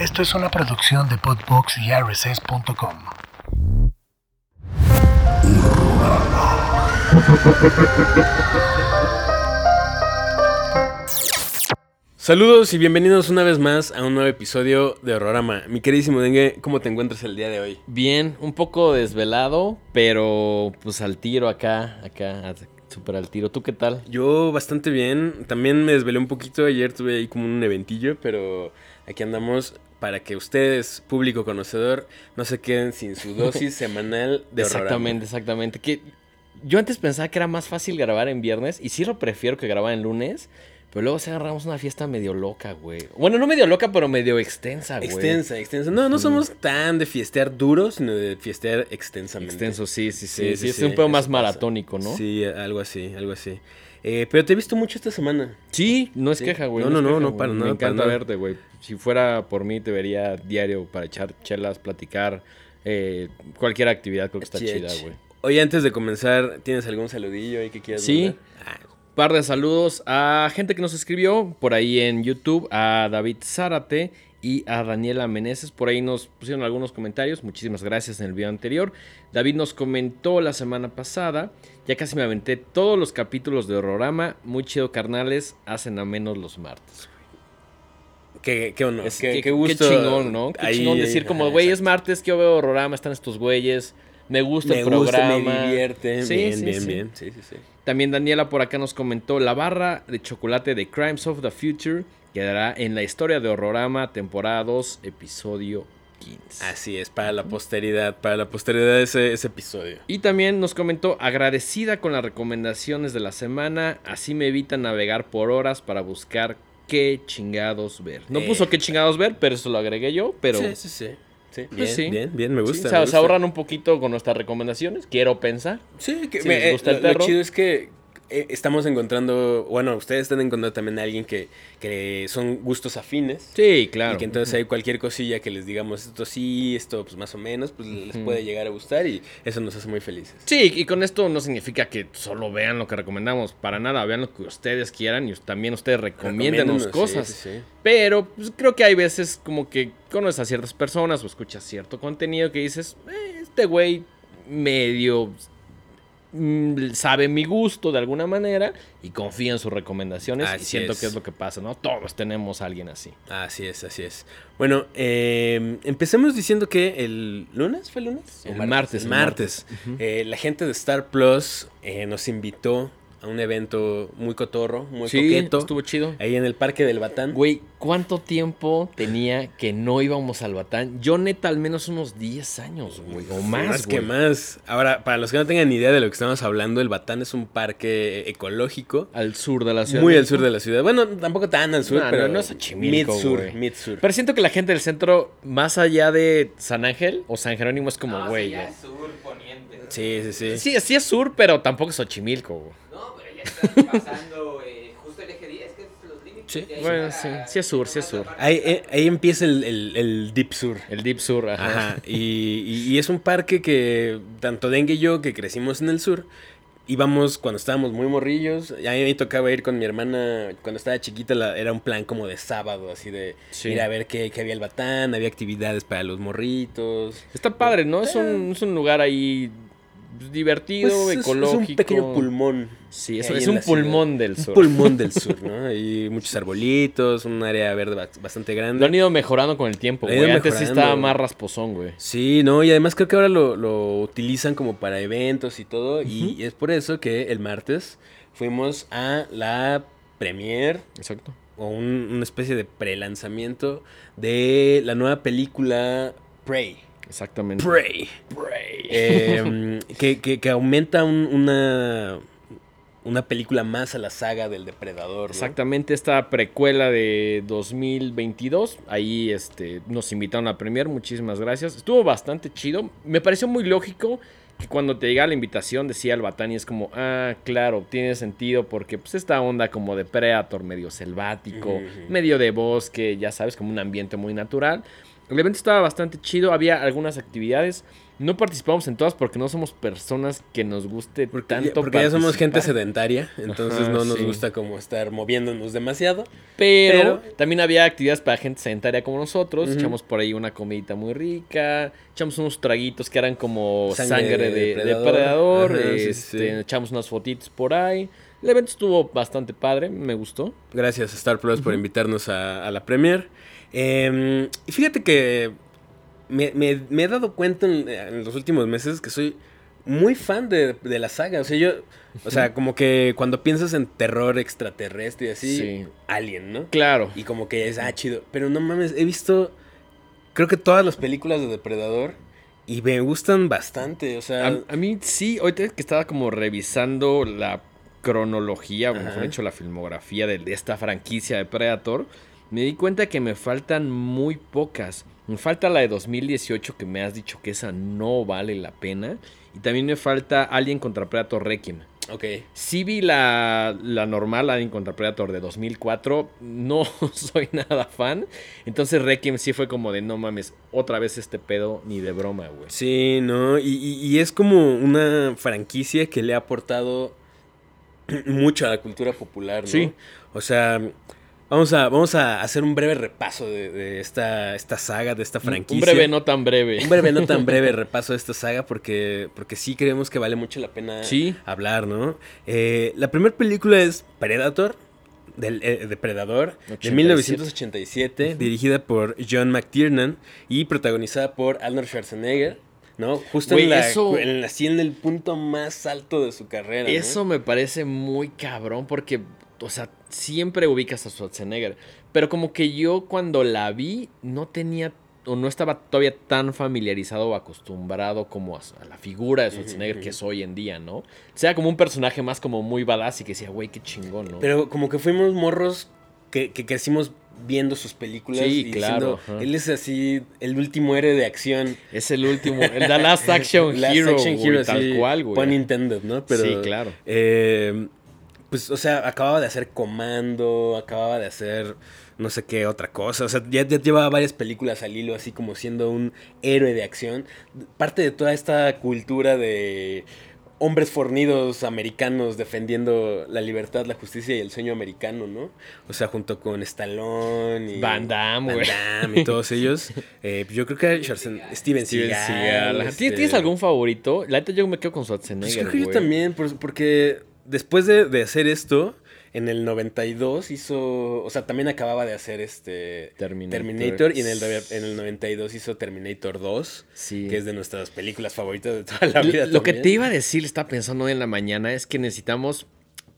Esto es una producción de Podbox y RSS.com. Saludos y bienvenidos una vez más a un nuevo episodio de Horrorama. Mi queridísimo Dengue, ¿cómo te encuentras el día de hoy? Bien, un poco desvelado, pero pues al tiro acá, acá, súper al tiro. ¿Tú qué tal? Yo bastante bien. También me desvelé un poquito. Ayer tuve ahí como un eventillo, pero aquí andamos para que ustedes, público conocedor, no se queden sin su dosis semanal de Horrorama. Exactamente, exactamente. Que yo antes pensaba que era más fácil grabar en viernes y sí lo prefiero que grabar en lunes. Pero luego se agarramos una fiesta medio loca, güey. Bueno, no medio loca, pero medio extensa, güey. Extensa, extensa. No, no somos tan de fiestear duro, sino de fiestear extensamente. Extenso, sí, sí, sí. sí, es un poco más maratónico, ¿no? Sí, algo así, algo así. Eh, pero te he visto mucho esta semana. Sí, no es queja, güey. No, no, no, queja, no, para nada, Me encanta nada. verte, güey. Si fuera por mí, te vería diario para echar chelas, platicar. eh, cualquier actividad creo que está Chich. chida, güey. Oye, antes de comenzar, ¿tienes algún saludillo ahí que quieras Sí. Ah, Par de saludos a gente que nos escribió por ahí en YouTube, a David Zárate y a Daniela Meneses. Por ahí nos pusieron algunos comentarios. Muchísimas gracias en el video anterior. David nos comentó la semana pasada. Ya casi me aventé todos los capítulos de Horrorama. Muy chido, carnales. Hacen a menos los martes. qué, qué honor, Es qué, que- qué gusto. chingón, ¿no? Qué ahí, chingón decir como, güey, es martes que yo veo Horrorama, están estos güeyes. Me gusta Me el gusta, programa. me divierte. Sí, bien, sí, bien, sí. bien. Sí, sí, sí. También Daniela por acá nos comentó la barra de chocolate de Crimes of the Future quedará en la historia de Horrorama, temporada 2, episodio 15. Así es, para la posteridad, para la posteridad ese, ese episodio. Y también nos comentó agradecida con las recomendaciones de la semana, así me evita navegar por horas para buscar qué chingados ver. No Eh. puso qué chingados ver, pero eso lo agregué yo, pero Sí, sí, sí. Sí, bien, Pues sí. bien, bien, me sí, gusta. sea, me se gusta. ahorran un poquito con nuestras recomendaciones, quiero pensar. Sí, que Si me- les eh, gusta el lo- lo terror. chido es que eh, estamos encontrando, bueno, ustedes están encontrando también a alguien que, que son gustos afines. Sí, claro. Y que entonces hay cualquier cosilla que les digamos esto sí, esto pues más o menos, pues les puede llegar a gustar y eso nos hace muy felices. Sí, y con esto no significa que solo vean lo que recomendamos, para nada, vean lo que ustedes quieran y también ustedes Recomiéndanos, cosas. sí, sí, sí. Pero pues, creo que hay veces como que conoces a ciertas personas o escuchas cierto contenido que dices, "Eh, este güey medio sabe mi gusto de alguna manera y confía en sus recomendaciones y siento es. que es lo que pasa, ¿no? Todos tenemos a alguien así. Así es, así es. Bueno, eh, empecemos diciendo que el lunes, ¿fue el lunes? El ¿O martes, El martes. eh, la gente de Star Plus eh, nos invitó a un evento muy cotorro, muy Sí, coqueto. estuvo chido. Ahí en el Parque del Batán. Güey, ¿cuánto tiempo tenía que no íbamos al Batán? Yo neta al menos unos 10 años, güey, o más, Más que güey. más. Ahora, para los que no tengan ni idea de lo que estamos hablando, el Batán es un parque ecológico. Al sur de la ciudad. Muy al sur de la ciudad. Bueno, tampoco tan al sur, No, no, pero. no es Xochimilco, Mid-sur, güey. mid-sur. Pero siento que la gente del centro, más allá de San Ángel o San Jerónimo, es como, No, güey. sí, ya ya- es sur, poniente. Sí, sí, sí. Sí, sí es sur, pero tampoco es Xochimilco, güey. Ya estás pasando eh, justo el eje 10, que es los límites. Sí. Bueno, para- sí, sí es sur, sí es sur. Ahí, eh, ahí empieza el, el, el Deep Sur. El Deep Sur, ajá. Ajá. Y, y- y es un parque que tanto Dengue y yo, que crecimos en el sur, íbamos cuando estábamos muy morrillos. Y a mí me tocaba ir con mi hermana cuando estaba chiquita. la- era un plan como de sábado, así de Sí. ir a ver qué, qué había el batán, había actividades para los morritos. Está padre, ¿no? Es un, es un lugar ahí divertido, Pues, es- ecológico. Es un pequeño pulmón. Sí, es, un ciudad. pulmón del Un sur. pulmón del sur, ¿no? Hay muchos arbolitos, un área verde ba- bastante grande. Lo han ido mejorando con el tiempo, güey. Antes sí estaba más rasposón, güey. Sí, no, y además creo que ahora lo, lo utilizan como para eventos y todo, y es por eso que el martes fuimos a la premier Exacto. o un- una especie de pre-lanzamiento de la nueva película Prey. Exactamente. Prey. Eh, que, que- que aumenta un- una, una película más a la saga del depredador. ¿no? Exactamente, esta precuela de 2022. Ahí este, nos invitaron a premier. Muchísimas gracias. Estuvo bastante chido. Me pareció muy lógico que cuando te llega la invitación decía el Batán y es como, ah, claro, tiene sentido porque pues esta onda como de Predator, medio selvático, medio de bosque, ya sabes, como un ambiente muy natural. El evento estaba bastante chido, había algunas actividades. No participamos en todas porque no somos personas que nos guste Porque, tanto porque ya somos gente sedentaria, entonces Ajá, no nos sí. gusta como estar moviéndonos demasiado. Pero, Pero- también había actividades para gente sedentaria como nosotros. Echamos por ahí una comidita muy rica. Echamos unos traguitos que eran como Sangre sangre, de de, de depredador. Ajá, sí, este, sí. Echamos unas fotitos por ahí. El evento estuvo bastante padre, me gustó. Gracias Star Plus por invitarnos a, a la premier. Eh, y fíjate que me, me- me he dado cuenta en, en los últimos meses que soy muy fan de, de la saga. O sea, yo, o sea, como que cuando piensas en terror extraterrestre y así, Sí. Alien, ¿no? Claro. Y como que es, ah, chido. Pero no mames, he visto, creo que todas las películas de Depredador y me gustan bastante. O sea, A, a mí sí, ahorita que estaba como revisando la cronología, o mejor dicho, la filmografía de, de esta franquicia de Predator, me di cuenta que me faltan muy pocas. Me falta la de 2018 que me has dicho que esa no vale la pena. Y también me falta Alien contra Predator Requiem. ok. Sí vi la, la normal Alien contra Predator de 2004. No soy nada fan. Entonces Requiem sí fue como de no mames, otra vez este pedo ni de broma, güey. Sí, ¿no? Y, y- y es como una franquicia que le ha aportado mucho a la cultura popular, ¿no? Sí. O sea, vamos a, vamos a hacer un breve repaso de, de esta, esta saga, de esta franquicia. Un breve, no tan breve. Un breve, no tan breve repaso de esta saga porque, porque sí creemos que vale mucho la pena Sí. hablar, ¿no? Eh, la primera película es Predator, del eh, Depredador, de 87. 1987, dirigida por John McTiernan y protagonizada por Arnold Schwarzenegger, ¿no? Justo en, la, eso- en, así en el punto más alto de su carrera. ¿no? Eso me parece muy cabrón porque, o sea, siempre ubicas a Schwarzenegger. Pero como que yo cuando la vi no tenía o no estaba todavía tan familiarizado o acostumbrado como a, a la figura de Schwarzenegger que es hoy en día, ¿no? O sea, como un personaje más como muy badass y que decía, güey, qué chingón, ¿no? Pero como que fuimos morros que, que crecimos viendo sus películas Sí, y claro, diciendo, él es así el último héroe de acción. es el último, el The Last Action Last Hero, Action tal sí, cual, güey. Pun intended, ¿no? Pero, sí, claro. eh, pues, o sea, acababa de hacer Comando, acababa de hacer no sé qué otra cosa. O sea, ya, ya llevaba varias películas al hilo, así como siendo un héroe de acción. Parte de toda esta cultura de hombres fornidos americanos defendiendo la libertad, la justicia y el sueño americano, ¿no? O sea, junto con Stallone y Van Damme, Van. Damme y todos ellos. Eh, yo creo que Schwarzen- Steven Steven Seagal. Este, ¿Tienes, tienes algún favorito? La neta yo me quedo con Pues Schwarzenegger, creo que yo también, por- porque después de, de hacer esto, en el 92 hizo, o sea, también acababa de hacer este Terminator. Terminator, y en el, en el 92 hizo Terminator 2, Sí. que es de nuestras películas favoritas de toda la Lo- vida. Lo que te iba a decir, estaba pensando hoy en la mañana, es que necesitamos,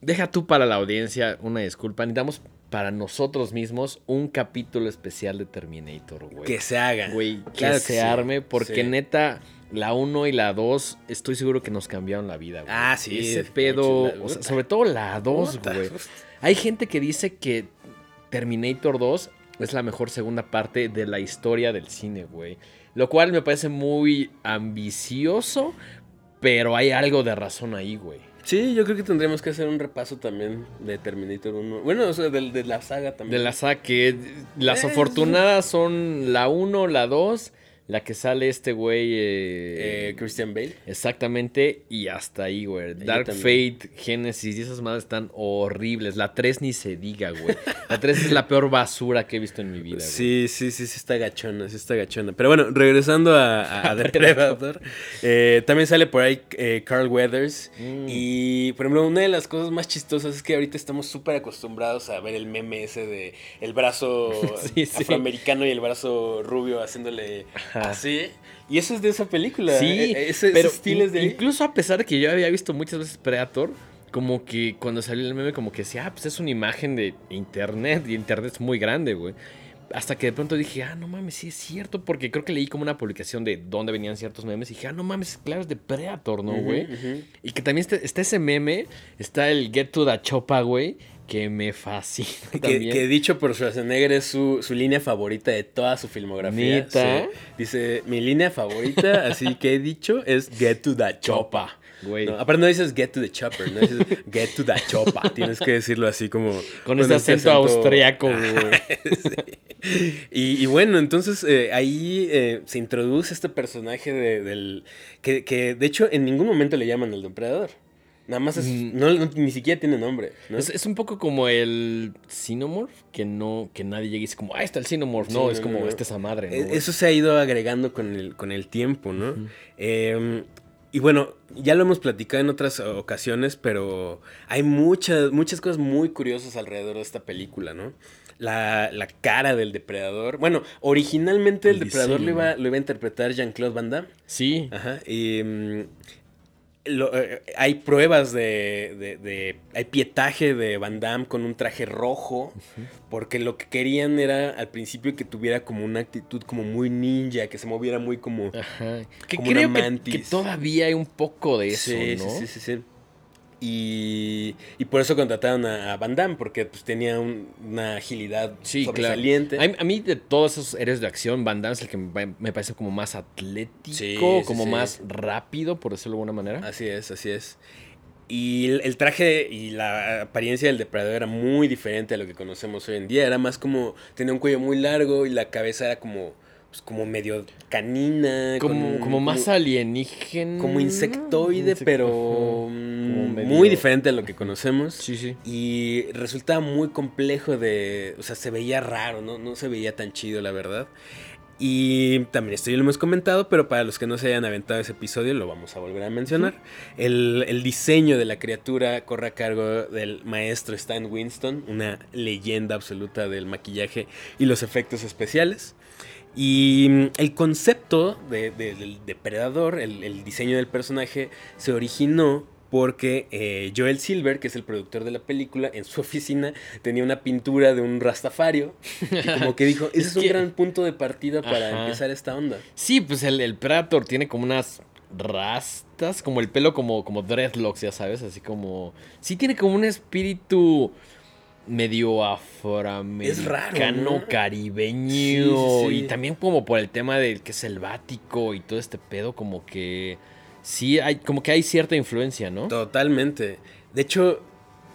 deja tú para la audiencia una disculpa, necesitamos para nosotros mismos un capítulo especial de Terminator, güey. Que se haga. Güey, que Claro que se sí, arme, porque sí. neta, la 1 y la 2, estoy seguro que nos cambiaron la vida, güey. Ah, sí, Ese pedo, hecho, o sea, sobre todo la 2, Puta. güey. Hay gente que dice que Terminator 2 es la mejor segunda parte de la historia del cine, güey. Lo cual me parece muy ambicioso, pero hay algo de razón ahí, güey. Sí, yo creo que tendremos que hacer un repaso también de Terminator 1. Bueno, o sea, de, de la saga también. De la saga que las Eh, afortunadas son la 1, la 2, la que sale este güey. eh, Eh, Christian Bale. Exactamente, y hasta ahí, güey. Dark. Fate, Genesis y esas madres están horribles. La 3 ni se diga, güey. La 3 es la peor basura que he visto en mi vida, güey. Sí, sí, sí, sí está gachona, sí está gachona. Pero bueno, regresando a, a, a Depredador, eh, también sale por ahí Carl Weathers. Mm. Y, por ejemplo, una de las cosas más chistosas es que ahorita estamos súper acostumbrados a ver el meme ese de el brazo Sí, sí. afroamericano y el brazo rubio haciéndole Ajá. así. Y eso es de esa película. Sí, eh, ese, pero ese estilo es de incluso a pesar de que yo había visto muchas veces Predator, como que cuando salió el meme, como que decía, ah, pues es una imagen de internet, y internet es muy grande, güey. Hasta que de pronto dije, ah, no mames, sí es cierto, porque creo que leí como una publicación de dónde venían ciertos memes y dije, ah, no mames, claro, es de Predator, ¿no, güey? Y que también está, está ese meme, está el Get to the Chopa, güey, que me fascina Que, también. que dicho por Schwarzenegger es su, su línea favorita de toda su filmografía. Sí. Dice, mi línea favorita, así que he dicho, es Get to the Chopa. Güey. No, aparte no dices Get to the Chopper, no dices Get to the Chopa. Tienes que decirlo así como... Con ese acento austriaco, Ah, güey. sí. Y, y bueno, entonces eh, ahí eh, se introduce este personaje de- del... Que, que, de hecho en ningún momento le llaman el depredador. Nada más es... Mm. No, no- ni siquiera tiene nombre. ¿no? Es, es un poco como el Xenomorph, que no, que nadie llegue y dice como, ah, está el Xenomorph. Sí, no, no, es como, esta esa madre. ¿no, Eh, güey? Eso se ha ido agregando con el, con el tiempo, ¿no? Eh, y bueno, ya lo hemos platicado en otras ocasiones, pero hay muchas, muchas cosas muy curiosas alrededor de esta película, ¿no? La, la cara del depredador. Bueno, originalmente el, El depredador lo iba, lo iba a interpretar Jean-Claude Van Damme. Sí. Ajá. Y mm, lo- eh, hay pruebas de, de- de- Hay pietaje de Van Damme con un traje rojo. Porque lo que querían era al principio que tuviera como una actitud como muy ninja, que se moviera muy como. Ajá. Que Como una creo que, todavía hay un poco de eso, sí, ¿no? sí, sí, sí, sí. Y, y por eso contrataron a, Van Damme, porque pues, tenía un- una agilidad Sí, claro. sobresaliente. A, a mí de todos esos héroes de acción, Van Damme es el que me, me parece como más atlético, Sí, sí, como sí. más rápido, por decirlo de alguna manera. Así es, así es. Y el, el traje y la apariencia del depredador era muy diferente a lo que conocemos hoy en día. Era más como. Tenía un cuello muy largo y la cabeza era como. Pues como medio canina. como, como más alienígena. Como insectoide, Insect- pero. Mm, Como medio- Muy diferente a lo que conocemos. Sí, sí. Y resultaba muy complejo de. O sea, se veía raro, ¿no? No se veía tan chido, la verdad. Y también esto ya lo hemos comentado, pero para los que no se hayan aventado ese episodio, lo vamos a volver a mencionar. el, el diseño de la criatura corre a cargo del maestro Stan Winston, una leyenda absoluta del maquillaje y los efectos especiales. Y mm, el concepto de- de- del depredador, el, el diseño del personaje, se originó porque eh, Joel Silver, que es el productor de la película, en su oficina tenía una pintura de un rastafario. Y como que dijo, ese es, Es un que- gran punto de partida para Ajá. empezar esta onda. Sí, pues el, el Predator tiene como unas rastas, como el pelo como, como dreadlocks, ya sabes, así como... Sí tiene como un espíritu medio afroamericano, caribeño, Sí, sí, sí. y también como por el tema del que es selvático y todo este pedo, como que... Sí, hay, como que hay cierta influencia, ¿no? Totalmente. De hecho,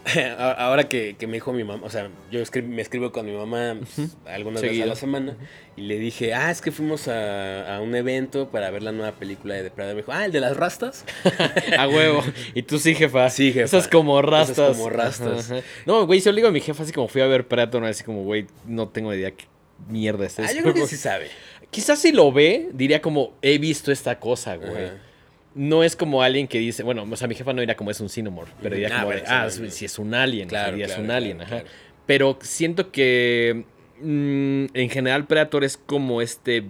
ahora que, que me dijo mi mamá, o sea, yo escri- me escribo con mi mamá pues, algunas veces a la semana y le dije, ah, es que fuimos a, a un evento para ver la nueva película de Depredador. Me dijo, ah, el de las rastas. A huevo. Y tú sí, jefa. Sí, jefa. Esas como Esas rastas. como rastas. Ajá, ajá. No, güey, yo le digo a mi jefa así como fui a ver Predator, así como, güey, no tengo idea qué mierda es Ah, eso. yo creo que sí sabe. Quizás si lo ve, diría como, he visto esta cosa, güey. Ajá. No es como alguien que dice, bueno, o sea, mi jefa no dirá como es un Cinemorph, pero diría Ah, como, de, ah, si es un alien, Claro, es un claro, alien, ajá. Pero siento que mm, en general Predator es como este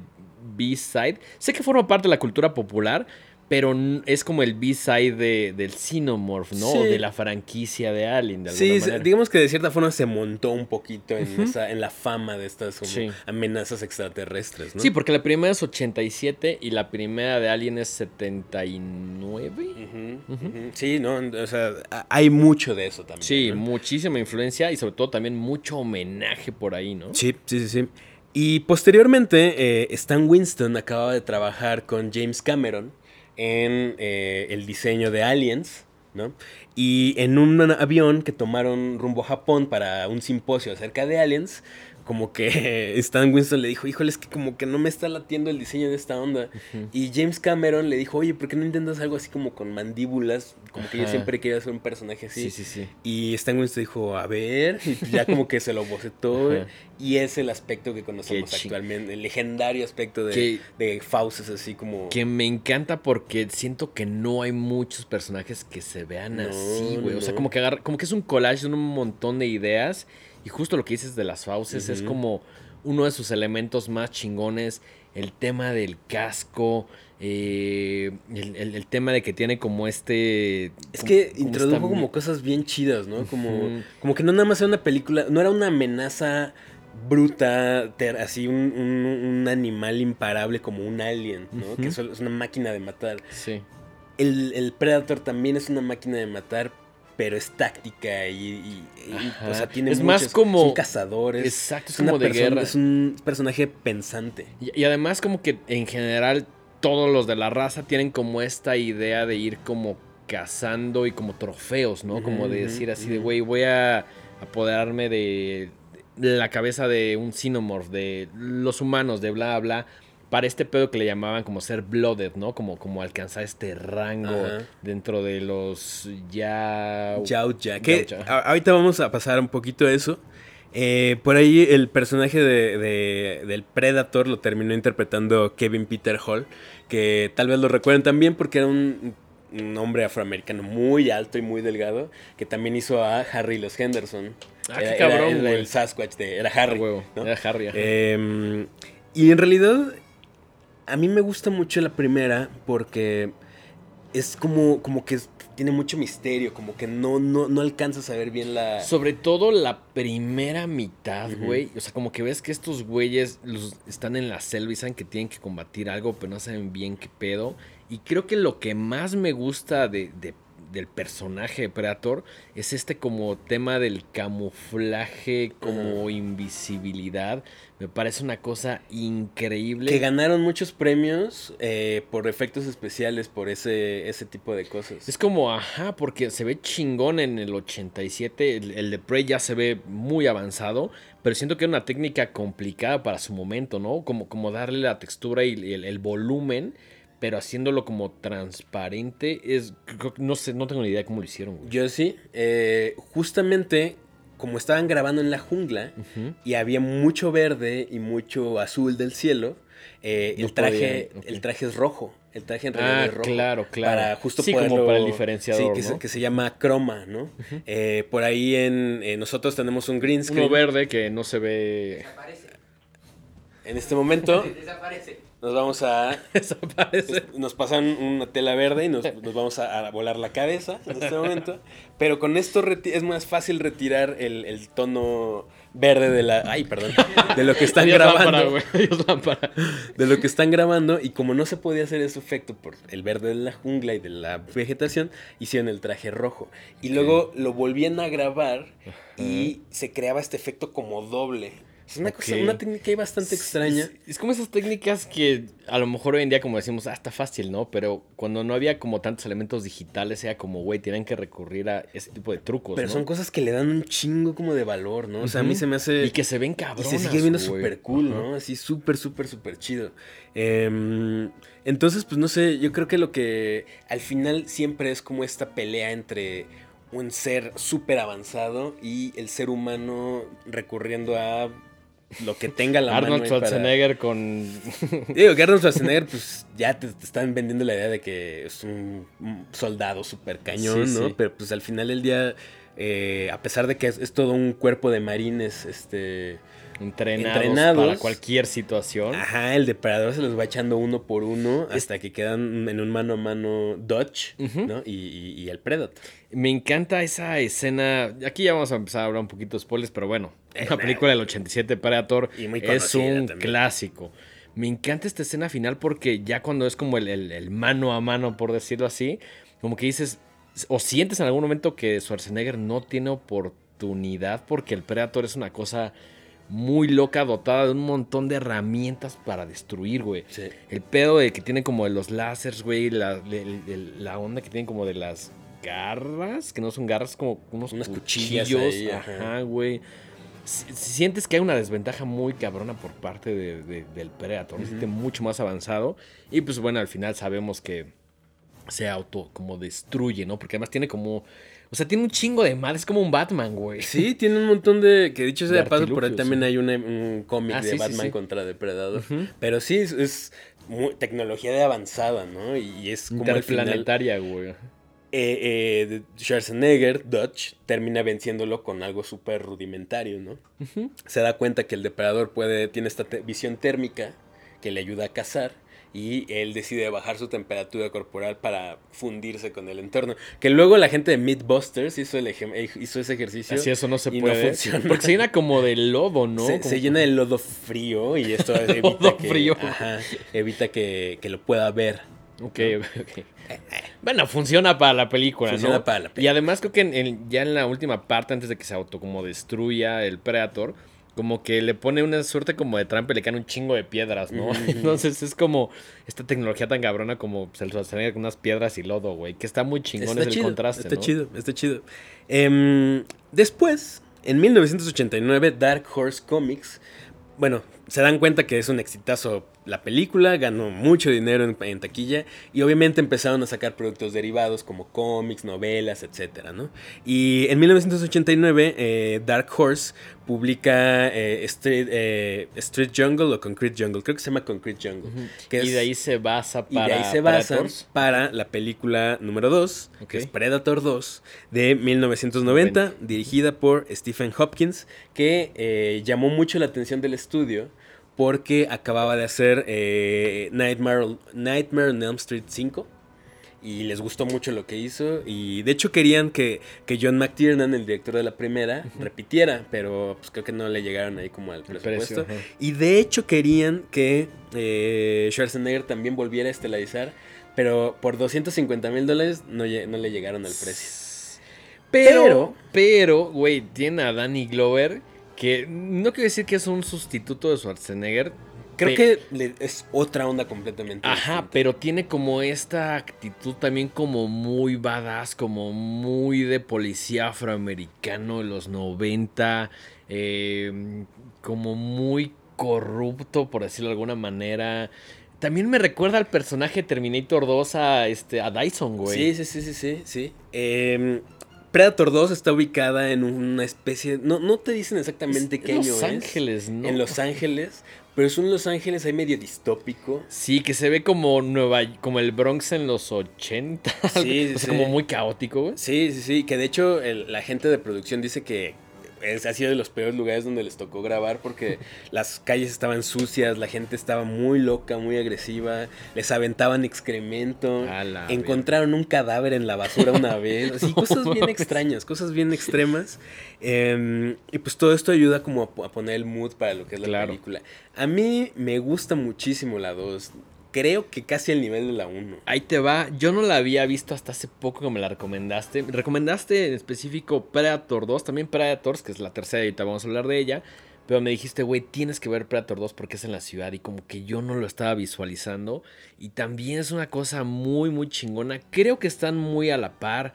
B-side. Sé que forma parte de la cultura popular, pero es como el B-side de, del Xenomorph, ¿no? O de la franquicia de Alien, de alguna Sí, manera. digamos que de cierta forma se montó un poquito en, esa- en la fama de estas como Sí. amenazas extraterrestres, ¿no? Sí, porque la primera es 87 y la primera de Alien es 79. Ujú, ujú. Sí, no, o sea, hay mucho de eso también. Sí, ¿no? muchísima influencia y sobre todo también mucho homenaje por ahí, ¿no? Sí, sí, sí, sí. Y posteriormente, eh, Stan Winston acababa de trabajar con James Cameron en eh, el diseño de Aliens, ¿no? Y en un avión que tomaron rumbo a Japón para un simposio acerca de Aliens, como que Stan Winston le dijo, híjole, es que como que no me está latiendo el diseño de esta onda. Y James Cameron le dijo, oye, ¿por qué no intentas algo así como con mandíbulas? Como que yo siempre quería hacer un personaje así. Sí, sí, sí. Y Stan Winston dijo, a ver, y ya como que se lo bocetó. Ajá. y es el aspecto que conocemos actualmente, el legendario aspecto de, Que- de fauces así como... Que me encanta porque siento que no hay muchos personajes que se vean No, así, güey. O sea, no. como que agarra, como que es un collage de un montón de ideas. Y justo lo que dices de las fauces es como uno de sus elementos más chingones. El tema del casco. eh, el, el- el tema de que tiene como este. Es como- que introdujo esta- como cosas bien chidas, ¿no? Como, como que no nada más era una película, no era una amenaza bruta, ter- así un, un- un animal imparable como un alien, ¿no? Que es una máquina de matar. Sí. El, el Predator también es una máquina de matar, pero es táctica y, y- y, Ajá. o sea, tiene Es más muchos- como- son cazadores. Exacto, es una como de guerra. Es un personaje pensante. Y, y además como que en general todos los de la raza tienen como esta idea de ir como cazando y como trofeos, ¿no? como de decir así de, güey, voy a apoderarme de, la cabeza de un Xenomorph, de los humanos, de bla, bla, para este pedo que le llamaban como ser blooded, ¿no? Como, como alcanzar este rango Ajá. dentro de los ya... Yautja. Que Yautja. a- ahorita vamos a pasar un poquito a eso. Eh, por ahí el personaje de, de- del Predator lo terminó interpretando Kevin Peter Hall, que tal vez lo recuerden también porque era un, un hombre afroamericano muy alto y muy delgado, que también hizo a Harry los Henderson. Ah, qué cabrón, era, el Sasquatch, de, era Ah, Harry. huevo, ¿no? Era Harry. Eh, y en realidad, a mí me gusta mucho la primera porque es como, como que tiene mucho misterio, como que no, no, no alcanzas a ver bien la... Sobre todo la primera mitad, güey. O sea, como que ves que estos güeyes los, están en la selva y saben que tienen que combatir algo, pero no saben bien qué pedo. Y creo que lo que más me gusta de, de- del personaje de Predator es este como tema del camuflaje, como invisibilidad. Me parece una cosa increíble. Que ganaron muchos premios eh, por efectos especiales, por ese, ese tipo de cosas. Es como, ajá, porque se ve chingón en el 87, el, el de Prey ya se ve muy avanzado, pero siento que era una técnica complicada para su momento, ¿no? Como, como darle la textura y el, el volumen, pero haciéndolo como transparente, es, no sé, no tengo ni idea cómo lo hicieron, güey. Yo sí, eh, justamente como estaban grabando en la jungla y había mucho verde y mucho azul del cielo, eh, No el, traje, podían, el traje es rojo. El traje en realidad Ah, es rojo. claro, claro. Para justo Sí, como poderlo- para el diferenciador, Sí, que, ¿no? se, que se llama croma, ¿no? Eh, por ahí en eh, nosotros tenemos un green screen. Uno verde que no se ve... Desaparece. En este momento Desaparece. Nos vamos a... Nos pasan una tela verde y nos, nos vamos a, a volar la cabeza en este momento. Pero con esto es más fácil retirar el, el tono verde de la... Ay, perdón. De lo que están Adiós grabando. lámpara. de lo que están grabando y como no se podía hacer ese efecto por el verde de la jungla y de la vegetación, hicieron el traje rojo. Y luego lo volvían a grabar y se creaba este efecto como doble. Es una, cosa, una técnica ahí bastante extraña. Es, es como esas técnicas que a lo mejor hoy en día como decimos, ah, está fácil, ¿no? Pero cuando no había como tantos elementos digitales, era como, güey, tienen que recurrir a ese tipo de trucos, Pero ¿no? son cosas que le dan un chingo como de valor, ¿no? O sea, a mí se me hace... Y que se ven Y cabronas, se sigue viendo súper cool, ¿no? Así súper, súper, súper chido. Em, entonces, pues no sé, yo creo que lo que al final siempre es como esta pelea entre un ser súper avanzado y el ser humano recurriendo a lo que tenga la Arnold mano. para- Schwarzenegger con... Digo que Arnold Schwarzenegger, pues ya te, te están vendiendo la idea de que es un, un soldado súper cañón, Sí, ¿no? sí. Pero pues al final del día, eh, a pesar de que es, es todo un cuerpo de marines, este... entrenados, Entrenados. para cualquier situación. Ajá, el depredador se los va echando uno por uno hasta que quedan en un mano a mano Dodge, Ujú. ¿no? Y, y- y el Predator. Me encanta esa escena. Aquí ya vamos a empezar a hablar un poquito de spoilers, pero bueno, una película del 87 Predator Y muy es un también. clásico. Me encanta esta escena final porque ya cuando es como el, el- el mano a mano, por decirlo así, como que dices, o sientes en algún momento que Schwarzenegger no tiene oportunidad porque el Predator es una cosa muy loca, dotada de un montón de herramientas para destruir, güey. Sí. El pedo de que tiene como de los láseres, güey, la, el- el- la onda que tienen como de las garras, que no son garras, como unos Unas cuchillos. ahí, ajá, güey. Si- si Sientes que hay una desventaja muy cabrona por parte de- de- del Predator, se siente mucho más avanzado. Y pues bueno, al final sabemos que se auto como destruye, ¿no? Porque además tiene como... O sea, tiene un chingo de mal, es como un Batman, güey. Sí, tiene un montón de. Que dicho sea De de paso, por ahí también hay un cómic Ah, de sí, sí, Batman sí. contra Depredador. Pero sí, es, es muy- tecnología de avanzada, ¿no? Y, es como. Interplanetaria, güey. eh, eh, Schwarzenegger, Dodge, termina venciéndolo con algo súper rudimentario, ¿no? Se da cuenta que el depredador puede, tiene esta visión térmica que le ayuda a cazar y él decide bajar su temperatura corporal para fundirse con el entorno. Que luego la gente de Mythbusters hizo, el eh, hizo ese ejercicio. Así eso no se y no puede. funciona. porque se llena como de lodo, ¿no? se, llena de lodo frío y esto evita, Lodo que, frío. ajá, evita que, que lo pueda ver. Ok, ok, ok. Bueno, funciona para la película, Funciona ¿no? para la Y película. además creo que en- en- ya en la última parte, antes de que se auto como destruya el Predator, como que le pone una suerte como de trampa y le caen un chingo de piedras, ¿no? Entonces es como esta tecnología tan cabrona como se lo sostiene con unas piedras y lodo, güey. Que está muy chingón Está es el contraste, está ¿no? chido, está chido. Em, después, En 1989, Dark Horse Comics, bueno, se dan cuenta que es un exitazo la película, ganó mucho dinero en, en taquilla y obviamente empezaron a sacar productos derivados como cómics, novelas, etc. ¿no? Y en 1989 eh, Dark Horse publica eh, Street, eh, Street Jungle o Concrete Jungle, creo que se llama Concrete Jungle. que y es- de ahí se basa y para. de ahí se basa Predators. para la película número 2, Ok. que es Predator 2, de 1990, dirigida por Stephen Hopkins, que llamó mucho la atención del estudio porque acababa de hacer eh, Nightmare, Nightmare on Elm Street 5. Y les gustó mucho lo que hizo. Y de hecho querían que, que John McTiernan, el director de la primera, repitiera. Pero pues creo que no le llegaron ahí como al presupuesto. precio. Y de hecho querían que eh, Schwarzenegger también volviera a estelarizar, pero por 250 mil dólares no, no le llegaron al precio. Pero, pero, güey, tiene a Danny Glover que no quiero decir que es un sustituto de Schwarzenegger. Creo que le- es otra onda completamente. Ajá, distinta. pero tiene como esta actitud también como muy badass, como muy de policía afroamericano de los 90, eh, como muy corrupto, por decirlo de alguna manera. También me recuerda al personaje Terminator 2 a, este, a Dyson, güey. Sí, sí, sí, sí, sí. sí. Em, Predator 2 está ubicada en una especie. No, no te dicen exactamente Es qué Los año es. Ángeles, ¿no? En Los Ángeles. Pero es un Los Ángeles ahí medio distópico. Sí, que se ve como Nueva, como el Bronx en los 80. Sí, sí, o sea, sí. como muy caótico, güey. Sí, sí, sí. Que de hecho el- la gente de producción dice que es, ha sido de los peores lugares donde les tocó grabar porque las calles estaban sucias, la gente estaba muy loca, muy agresiva, les aventaban excremento, encontraron un cadáver en la basura una vez, así cosas bien extrañas, cosas bien extremas. Em, y pues todo esto ayuda como a, po- a poner el mood para lo que es la Claro. película. A mí me gusta muchísimo la 2. Creo que casi al nivel de la 1. Ahí te va. Yo no la había visto hasta hace poco que me la recomendaste. Recomendaste en específico Predator 2, también Predators, que es la tercera y ahorita vamos a hablar de ella. Pero me dijiste, güey, tienes que ver Predator 2 porque es en la ciudad y como que yo no lo estaba visualizando. Y también es una cosa muy, muy chingona. Creo que están muy a la par.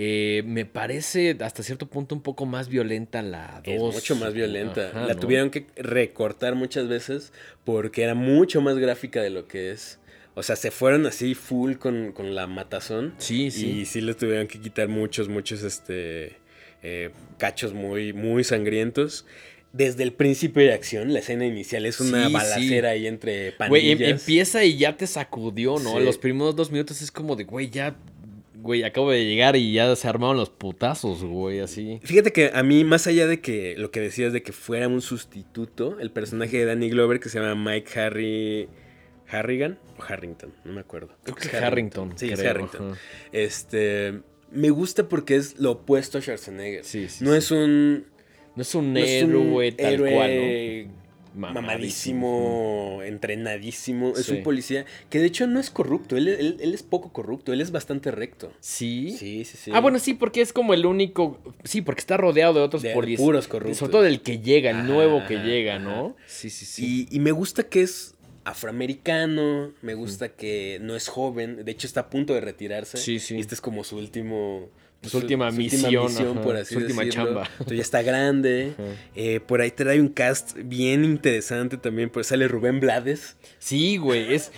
Eh, me parece hasta cierto punto un poco más violenta la 2. Es mucho más violenta. Ajá, la ¿no? tuvieron que recortar muchas veces porque era mucho más gráfica de lo que es. O sea, se fueron así full con, con la matazón. Sí, sí. Y sí le tuvieron que quitar muchos, muchos este, eh, cachos muy, muy sangrientos. Desde el principio de acción, la escena inicial es una Sí, sí. balacera ahí entre Güey, em- pandillas. empieza y ya te sacudió, ¿no? Sí. Los primeros dos minutos es como de, güey, ya, güey, acabo de llegar y ya se armaron los putazos, güey, así. Fíjate que a mí, más allá de que lo que decías de que fuera un sustituto, el personaje de Danny Glover que se llama Mike Harry. Harrigan o Harrington, no me acuerdo. Creo que es Harrington. Sí, es creo, Harrington. ajá. Este. Me gusta porque es lo opuesto a Schwarzenegger. Sí, sí, no sí. es un. No es un no es un héroe tal héroe cual, ¿no? Mamadísimo, entrenadísimo. Es un policía que de hecho no es corrupto. Él, él- él es poco corrupto. Él es bastante recto. Sí. Sí, sí, sí. Ah, bueno, sí, porque es como el único. Sí, porque está rodeado de otros De policías. puros corruptos. Sobre todo del que llega, el nuevo que llega, ¿no? Sí, sí, sí. Y, y me gusta que es afroamericano, me gusta que no es joven, de hecho está a punto de retirarse. Sí, sí. Y este es como su último... Su última misión, ajá, por así su última decirlo. chamba. Entonces ya está grande. Eh, por ahí trae un cast bien interesante también, pues sale Rubén Blades. Sí, güey, es...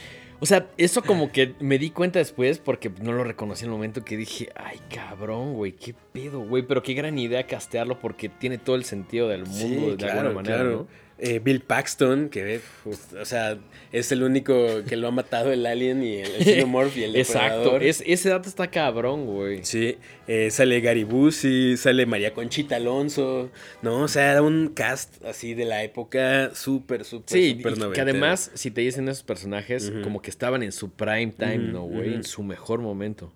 O sea, eso como que me di cuenta después porque no lo reconocí en el momento que dije, ay, cabrón, güey, qué pedo, güey, pero qué gran idea castearlo porque tiene todo el sentido del mundo de alguna manera, ¿no? Eh, Bill Paxton, que pues, o sea, es el único que lo ha matado el alien y el, el xenomorph y el Exacto, es, ese dato está cabrón, güey. Sí, eh, sale Gary Busey, sale María Conchita Alonso, ¿no? O sea, era un cast así de la época súper, súper, Sí, súper que además, si te dicen esos personajes, como que estaban en su prime time, ¿no, güey? En su mejor momento.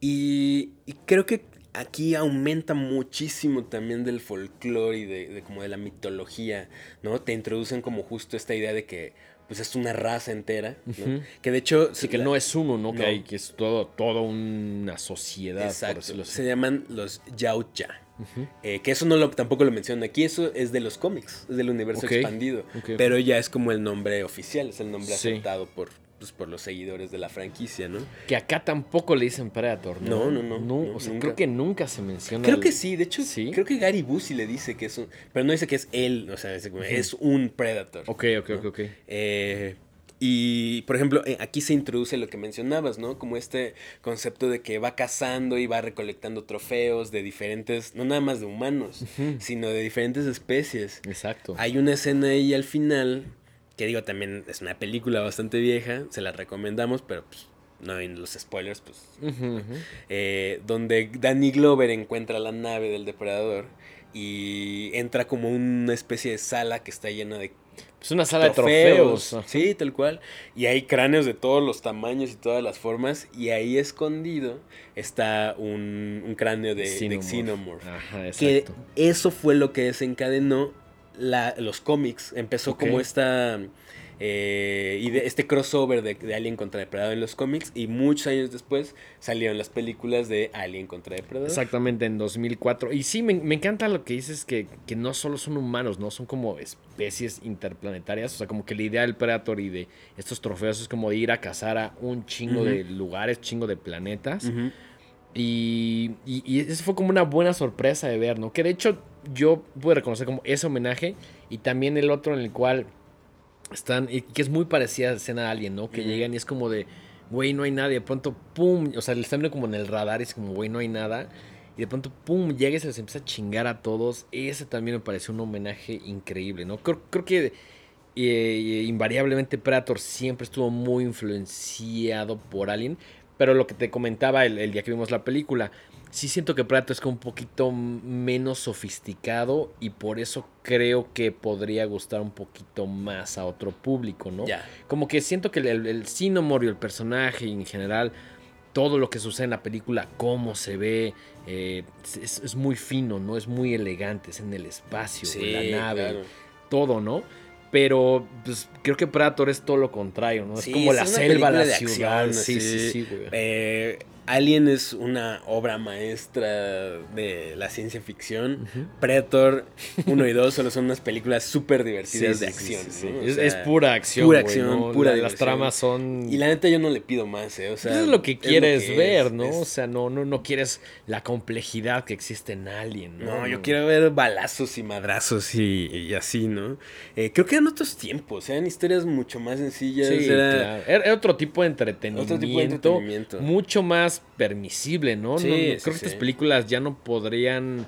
Y creo que aquí aumenta muchísimo también del folclore y de, de como de la mitología, ¿no? Te introducen como justo esta idea de que pues es una raza entera, ¿no? Que de hecho... Así que no es uno, ¿no? Que hay, que es todo, toda una sociedad, por Exacto, decirlo así. se llaman los Yautja. Eh, que eso no lo, tampoco lo menciono aquí, eso es de los cómics, es del universo expandido. Pero ya es como el nombre oficial, es el nombre Sí. aceptado por, pues, por los seguidores de la franquicia, ¿no? Que acá tampoco le dicen Predator, ¿no? No, no, no, o no, sea, nunca. creo que nunca se menciona. Creo el- que sí, de hecho, ¿Sí? creo que Gary Busey le dice que es un... Pero no dice que es él, o sea, es, es un Predator. Ok, ok, ok, ok. Eh, y, por ejemplo, eh, aquí se introduce lo que mencionabas, ¿no? Como este concepto de que va cazando y va recolectando trofeos de diferentes, no nada más de humanos, sino de diferentes especies. Exacto. Hay una escena ahí al final, que digo también es una película bastante vieja, se la recomendamos, pero pues, no en los spoilers, pues eh, donde Danny Glover encuentra la nave del depredador y entra como una especie de sala que está llena de Es una sala de trofeos. Sí, tal cual. Y hay cráneos de todos los tamaños y todas las formas. Y ahí escondido está un, un cráneo de de Xenomorph. Que eso fue lo que desencadenó la- los cómics. Empezó como esta. eh, ide- este crossover de, de Alien contra Depredador en los cómics. Y muchos años después salieron las películas de Alien contra Depredador. Exactamente, en 2004. Y sí, me, me encanta lo que dices, que, que no solo son humanos, ¿no? Son como especies interplanetarias. O sea, como que la idea del Predator y de estos trofeos es como de ir a cazar a un chingo de lugares, chingo de planetas. Y, y, y eso fue como una buena sorpresa de ver, ¿no? Que de hecho yo pude reconocer como ese homenaje y también el otro en el cual están, y que es muy parecida a la escena de Alien, ¿no? Que llegan y es como de, güey, no hay nadie, de pronto, pum, o sea, le están viendo como en el radar y es como, güey, no hay nada. Y de pronto, pum, llega y se les empieza a chingar a todos. Ese también me pareció un homenaje increíble, ¿no? Creo, creo que eh, invariablemente Predator siempre estuvo muy influenciado por Alien. Pero lo que te comentaba el, el día que vimos la película, sí siento que Predator es como un poquito menos sofisticado y por eso creo que podría gustar un poquito más a otro público, ¿no? Ya. Como que siento que el, el, y el personaje y en general todo lo que sucede en la película, cómo se ve, eh, es, es muy fino, ¿no? Es muy elegante, es en el espacio, en la nave, claro. todo, ¿no? Pero pues, creo que Predator es todo lo contrario, ¿no? Es como es la selva, la ciudad. acción, sí, sí, sí, güey. Eh, Alien es una obra maestra de la ciencia ficción. Predator 1 y 2 solo son unas películas súper divertidas Sí, de sí, acción. Es, sea, es pura acción. pura acción, ¿no? pura La- Las tramas son. Y la neta yo no le pido más, ¿eh? O sea, Eso es lo que lo quieres que ver, es, ¿no? es- O sea, no, no, no quieres la complejidad que existe en Alien, ¿no? No, yo quiero ver balazos y madrazos y, y así, ¿no? Eh, creo que eran otros tiempos, eran historias mucho más sencillas. Sí, era- claro. Era, era otro tipo de entretenimiento. Otro tipo de entretenimiento. Mucho más permisible, ¿no? Sí, No, no, sí, creo que sí. estas películas ya no podrían.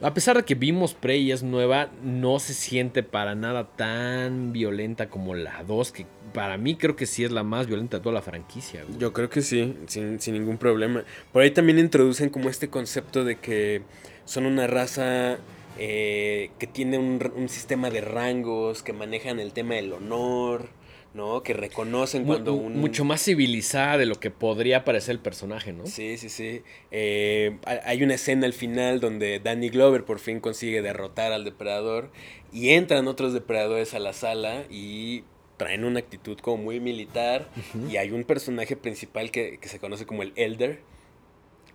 A pesar de que vimos Prey y es nueva, no se siente para nada tan violenta como la 2, que para mí creo que sí es la más violenta de toda la franquicia. güey. Yo creo que sí, sin, sin ningún problema. Por ahí también introducen como este concepto de que son una raza eh, que tiene un sistema de rangos, que manejan el tema del honor, ¿no? Que reconocen cuando un... Mucho más civilizada de lo que podría parecer el personaje, ¿no? Sí, sí, sí. Eh, ha- hay una escena al final donde Danny Glover por fin consigue derrotar al depredador y entran otros depredadores a la sala y traen una actitud como muy militar y hay un personaje principal que, que se conoce como el Elder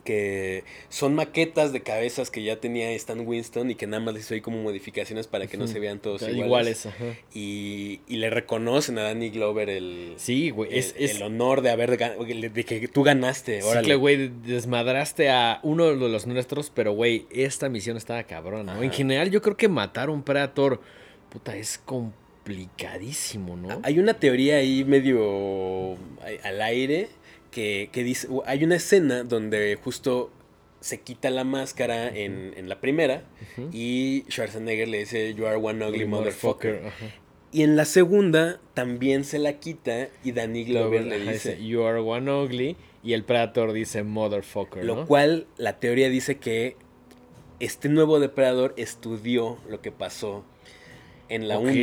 que son maquetas de cabezas que ya tenía Stan Winston y que nada más les hizo ahí como modificaciones para que no se vean todos iguales. Iguales, ajá. Y, y le reconocen a Danny Glover el, Sí, güey. el, Es, es, el honor de haber de que tú ganaste. Sí, órale. que, güey, desmadraste a uno de los nuestros, pero, güey, esta misión estaba cabrona, ¿no? En general, yo creo que matar a un Predator, puta, es complicadísimo, ¿no? Hay una teoría ahí medio al aire que, que dice, hay una escena donde justo se quita la máscara en, en la primera y Schwarzenegger le dice, you are one ugly motherfucker. Y en la segunda también se la quita y Danny Glover le dice, You are one ugly. Y el Predator dice motherfucker, lo ¿no? cual la teoría dice que este nuevo depredador estudió lo que pasó en la 1. Ok,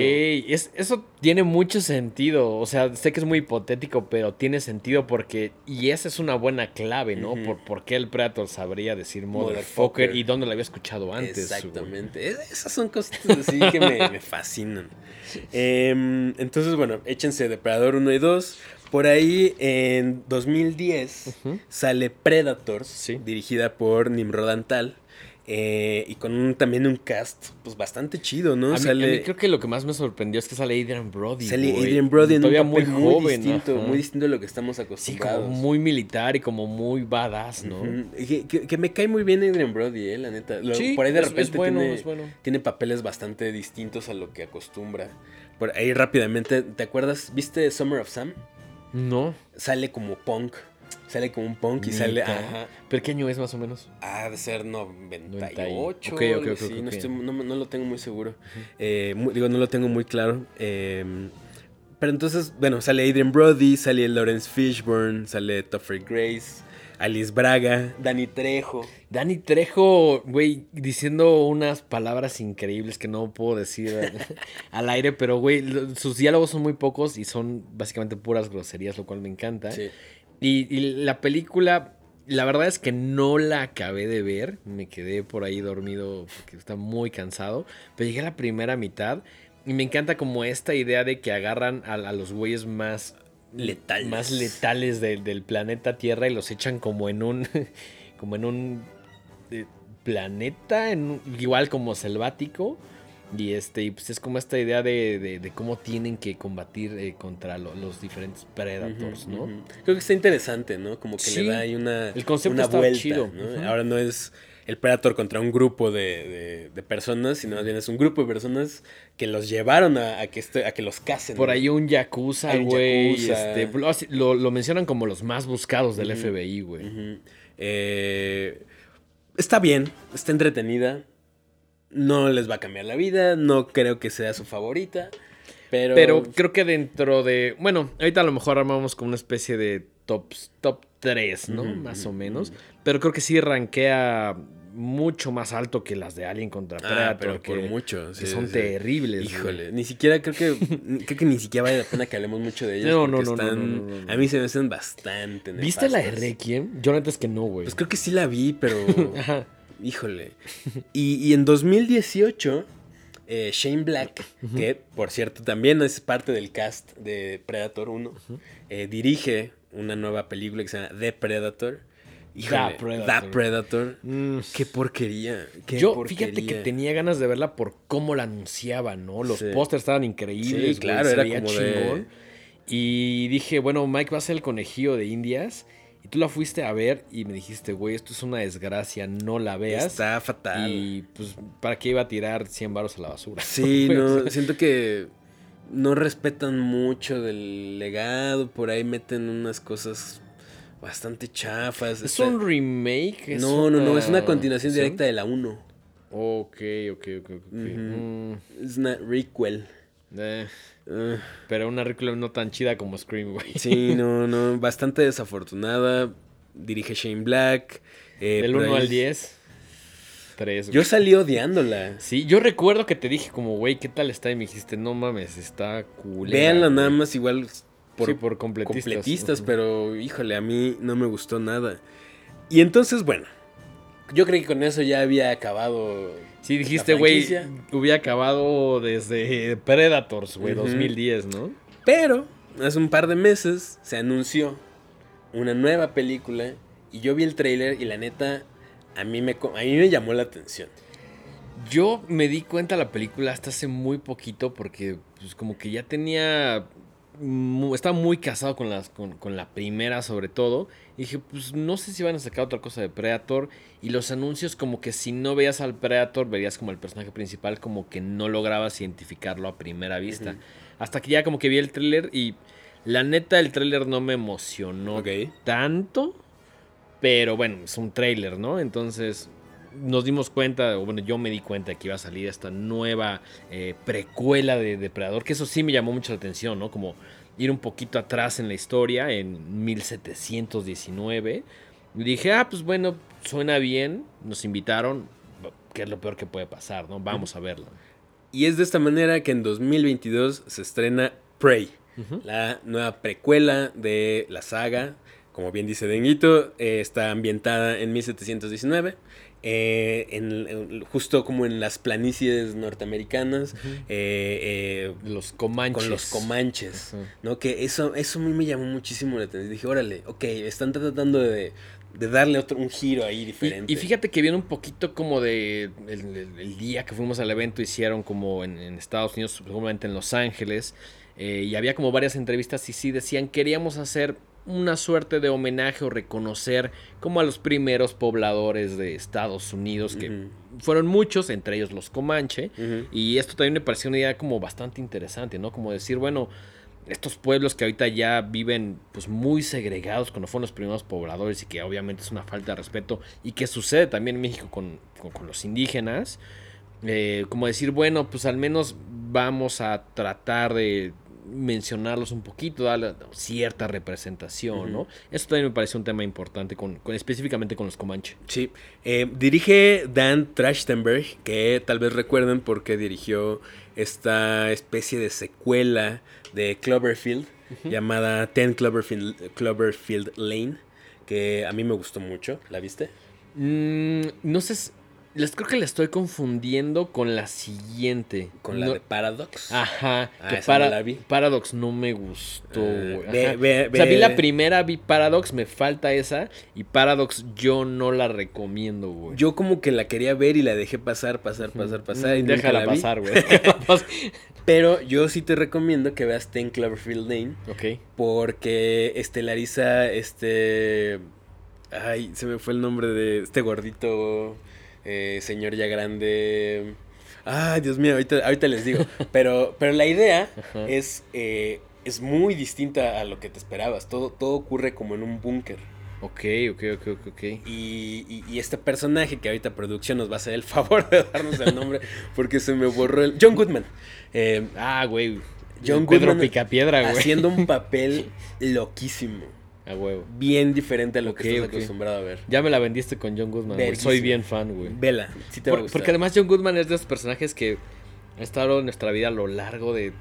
es, eso tiene mucho sentido. O sea, sé que es muy hipotético, pero tiene sentido porque. Y esa es una buena clave, ¿no? Por, por qué el Predator sabría decir motherfucker, y dónde lo había escuchado antes. Exactamente. Es- Esas son cosas así que me, me fascinan. Em, entonces, bueno, échense Depredador 1 y 2. Por ahí, en 2010, Ujú. sale Predators, Sí. dirigida por Nimrod Antal. Eh, y con un- también un cast pues bastante chido, ¿no? A mí, sale a mí creo que lo que más me sorprendió es que sale Adrian Brody. sale güey. Adrian Brody en Todavía un papel muy muy, joven. distinto, ajá. muy distinto a lo que estamos Sí, acostumbrados. como muy militar y como muy badass, ¿no? Ujú. Y Que, que- que me cae muy bien Adrian Brody, eh, la neta. Lo- Sí, por ahí de es- es repente bueno, tiene, es bueno. tiene papeles bastante distintos a lo que acostumbra. Por ahí rápidamente, ¿te acuerdas? ¿Viste Summer of Sam? No. Sale como punk. Sale como un punk y sale. Ajá. ¿Pero qué año es más o menos? Ha de ser 98. Ok, ok, algo ok, así, ok, no, ok. estoy- no- no lo tengo muy seguro. Eh, digo, no lo tengo muy claro. Eh, pero entonces, bueno, sale Adrian Brody, sale Lawrence Fishburne, sale Topher Grace, Alice Braga, Danny Trejo. Dani Trejo, güey, diciendo unas palabras increíbles que no puedo decir al aire, pero, güey, sus diálogos son muy pocos y son básicamente puras groserías, lo cual me encanta. Sí. Y, y la película, la verdad es que no la acabé de ver. Me quedé por ahí dormido porque está muy cansado. Pero llegué a la primera mitad y me encanta como esta idea de que agarran a, a los güeyes más Letales. más letales del, del planeta Tierra y los echan como en un como en un eh, planeta en igual como selvático y este y pues es como esta idea de, de- de cómo tienen que combatir eh, contra lo- los diferentes predators, ¿no? Creo que está interesante, ¿no? Como que Sí. le da ahí una, El concepto una vuelta, chido. Ahora no es el Predator contra un grupo de, de- personas, sino más bien es un grupo de personas que los llevaron a, a que, este- a que los casen. Por ¿no? ahí un Yakuza, güey. este, lo, lo- mencionan como los más buscados del. FBI, güey. Eh, está bien, está entretenida. No les va a cambiar la vida, no creo que sea su favorita, pero... Pero creo que dentro de. Bueno, ahorita a lo mejor armamos como una especie de tops, top 3, ¿no? Más o menos. Pero creo que sí rankea mucho más alto que las de Alien contra Ah, Predator. pero por que, mucho. que son sí. terribles. güey. Híjole, ni siquiera creo que creo que ni siquiera vale la pena que hablemos mucho de ellas. No, no, no, están- no, no, no, no. A mí se me hacen bastante. ¿Viste la de. Requiem? Yo neta es que no, güey. Pues creo que sí la vi, pero. Ajá. Híjole. Y, y en 2018, eh, Shane Black, que por cierto también es parte del cast de Predator 1, eh, dirige una nueva película que se llama The Predator. Híjole, Predator. The Predator. Mm. Qué porquería. qué Yo, porquería. fíjate que tenía ganas de verla por cómo la anunciaban, ¿no? Los Sí. pósters estaban increíbles. Sí, claro, era como de- chingón. Y dije, bueno, Mike va a ser el conejillo de Indias. Y tú la fuiste a ver y me dijiste, güey, esto es una desgracia, no la veas. Está fatal. Y pues, ¿para qué iba a tirar 100 varos a la basura? Sí, no, siento que no respetan mucho del legado, por ahí meten unas cosas bastante chafas. ¿Es está- un remake? ¿Es No, no, no, es una continuación ¿Sí? directa de la 1. Ok, ok, ok, ok. Mm, Es una requel. Eh, Ah, pero una película no tan chida como Scream, güey. sí, no, no, bastante desafortunada. Dirige Shane Black. eh, Del por 1 ahí- al 10. 3. Yo salí odiándola. Sí, yo recuerdo que te dije como, güey, ¿qué tal está? Y me dijiste, no mames, está culera. Véanla nada güey". más igual por, Sí, por completistas. completistas, pero híjole, a mí no me gustó nada. Y entonces, bueno, yo creí que con eso ya había acabado. Sí, dijiste, güey, hubiera acabado desde Predators, güey, Ujú. 2010, ¿no? Pero hace un par de meses se anunció una nueva película y yo vi el tráiler y la neta a mí me a mí me llamó la atención. Yo me di cuenta de la película hasta hace muy poquito porque pues como que ya tenía... Estaba muy casado con, las, con, con la primera sobre todo. Y dije, pues no sé si van a sacar otra cosa de Predator. Y los anuncios como que si no veías al Predator, verías como el personaje principal como que no lograbas identificarlo a primera vista. Hasta que ya como que vi el tráiler y la neta el tráiler no me emocionó tanto. Pero bueno, es un tráiler, ¿no? Entonces nos dimos cuenta, o bueno, yo me di cuenta que iba a salir esta nueva eh, precuela de Depredador, que eso sí me llamó mucho la atención, ¿no? Como ir un poquito atrás en la historia, en 1719. Y dije, ah, pues bueno, suena bien, nos invitaron, que es lo peor que puede pasar, ¿no? Vamos a verla. Y es de esta manera que en 2022 se estrena Prey, la nueva precuela de la saga. Como bien dice Denguito, eh, está ambientada en 1719, eh, en- en- justo como en las planicies norteamericanas, eh, eh, Los Comanches. con los comanches. ¿no? Que eso, eso a mí me llamó muchísimo la atención. Dije, órale, ok, están tratando de, de darle otro, un giro ahí Y, diferente. y fíjate que viene un poquito como de el, el- el día que fuimos al evento, hicieron como en, en Estados Unidos, seguramente en Los Ángeles, eh, y había como varias entrevistas y sí decían, queríamos hacer una suerte de homenaje o reconocer como a los primeros pobladores de Estados Unidos, que fueron muchos, entre ellos los Comanche, y esto también me pareció una idea como bastante interesante, ¿no? Como decir, bueno, estos pueblos que ahorita ya viven pues muy segregados cuando fueron los primeros pobladores y que obviamente es una falta de respeto y que sucede también en México con, con- con los indígenas, eh, como decir, bueno, pues al menos vamos a tratar de mencionarlos un poquito, darle cierta representación, ¿no? Eso también me parece un tema importante, con, con- específicamente con los Comanche. Sí, eh, dirige Dan Trachtenberg, que tal vez recuerden porque dirigió esta especie de secuela de Cloverfield llamada Ten Cloverfield, Cloverfield Lane, que a mí me gustó mucho. ¿La viste? Mm, no sé, les, creo que la estoy confundiendo con la siguiente. Con la de Paradox. Ajá, Ah, que esa para- no la vi. Paradox no me gustó, güey. ve- ajá. ve- o sea, vi ve- la primera, vi Paradox, me falta esa. Y Paradox yo no la recomiendo, güey. Yo como que la quería ver y la dejé pasar, pasar, pasar, pasar. y Mm, nunca la pasar, güey. déjala pasar. Pero yo sí te recomiendo que veas Ten Cloverfield Lane. ok. Porque estelariza este. Ay, se me fue el nombre de este gordito eh, señor ya grande. Ay, Dios mío, ahorita, ahorita les digo. Pero, pero la idea es, eh, es muy distinta a lo que te esperabas. Todo, todo ocurre como en un búnker. Ok, ok, ok, ok, ok. Y, y- y este personaje que ahorita producción nos va a hacer el favor de darnos el nombre porque se me borró el. John Goodman. Eh, Ah, güey. John Pedro Goodman Picapiedra, güey. haciendo un papel loquísimo. A huevo. bien diferente a lo que estás acostumbrado a ver. Ya me la vendiste con John Goodman, güey. Soy bien fan, güey. Vela, sí te va a Por- gustar. porque además John Goodman es de esos personajes que ha estado en nuestra vida a lo largo de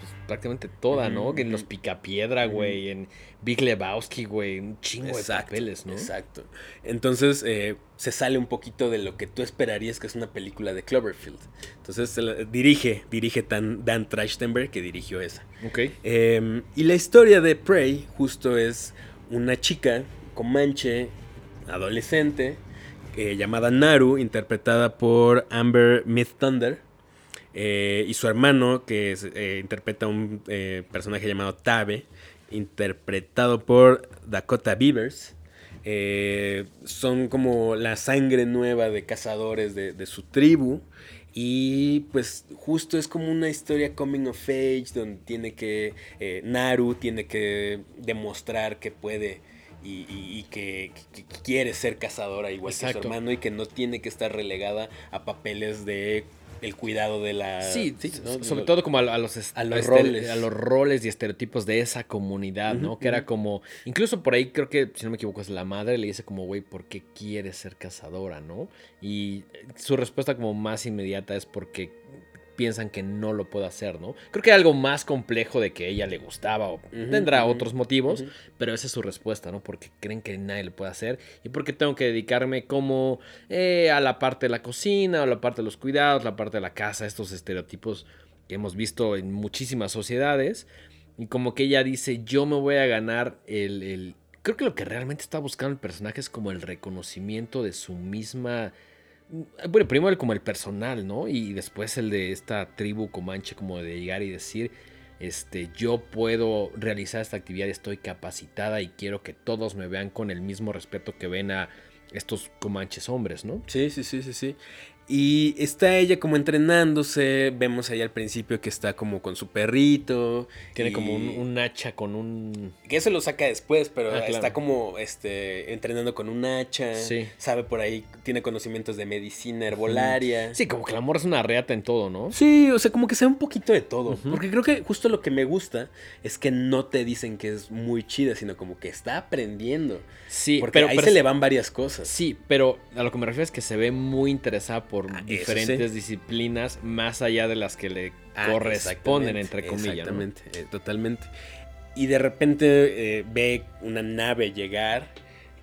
pues, prácticamente toda, ¿no? En Los. Picapiedra, güey, en Big Lebowski, güey, un chingo de Exacto, papeles, ¿no? Exacto. Entonces eh, se sale un poquito de lo que tú esperarías que es una película de Cloverfield. Entonces se la- dirige, dirige Dan, Dan Trachtenberg que dirigió esa. Ok. Eh, y la historia de Prey justo es una chica comanche, adolescente, eh, llamada Naru, interpretada por Amber Myth Thunder. eh, y su hermano, que eh, interpreta un personaje llamado Tabe, interpretado por Dakota Beavers. Son como la sangre nueva de cazadores de su tribu. Y pues justo es como una historia coming of age donde tiene que, eh, Naru tiene que demostrar que puede y, y- y que, quiere ser cazadora igual que su hermano y que no tiene que estar relegada a papeles de el cuidado de la... Sí, ¿no? so- sobre todo como a, a los, a los roles. a los roles y estereotipos de esa comunidad, ¿no? Que era como, incluso por ahí creo que, si no me equivoco, es la madre le dice como, güey, ¿por qué quieres ser cazadora, no? Y eh, su respuesta como más inmediata es porque piensan que no lo puede hacer, ¿no? Creo que hay algo más complejo de que ella le gustaba o tendrá otros motivos, pero esa es su respuesta, ¿no? Porque creen que nadie lo puede hacer y porque tengo que dedicarme como eh, a la parte de la cocina, o la parte de los cuidados, la parte de la casa, estos estereotipos que hemos visto en muchísimas sociedades. Y como que ella dice, yo me voy a ganar el... el- Creo que lo que realmente está buscando el personaje es como el reconocimiento de su misma... Bueno, primero el como el personal, ¿no? Y después el de esta tribu comanche como de llegar y decir, este, yo puedo realizar esta actividad, estoy capacitada y quiero que todos me vean con el mismo respeto que ven a estos comanches hombres, ¿no? Sí, sí, sí, sí, sí. Y está ella como entrenándose. Vemos ahí al principio que está como con su perrito. Tiene y- como un, un hacha con un... Que eso lo saca después, pero Ah, claro. está como este entrenando con un hacha. Sí. Sabe por ahí, tiene conocimientos de medicina herbolaria. Sí, como que la morra es una reata en todo, ¿no? Sí, o sea, como que sea un poquito de todo. Porque creo que justo lo que me gusta es que no te dicen que es muy chida, sino como que está aprendiendo. Sí, Porque pero, ahí pero se le van varias cosas. Sí, pero a lo que me refiero es que se ve muy interesada por Ah, eso diferentes disciplinas más allá de las que le Ah, corresponden, entre comillas. ¿no? Exactamente, eh, totalmente. Y de repente eh, ve una nave llegar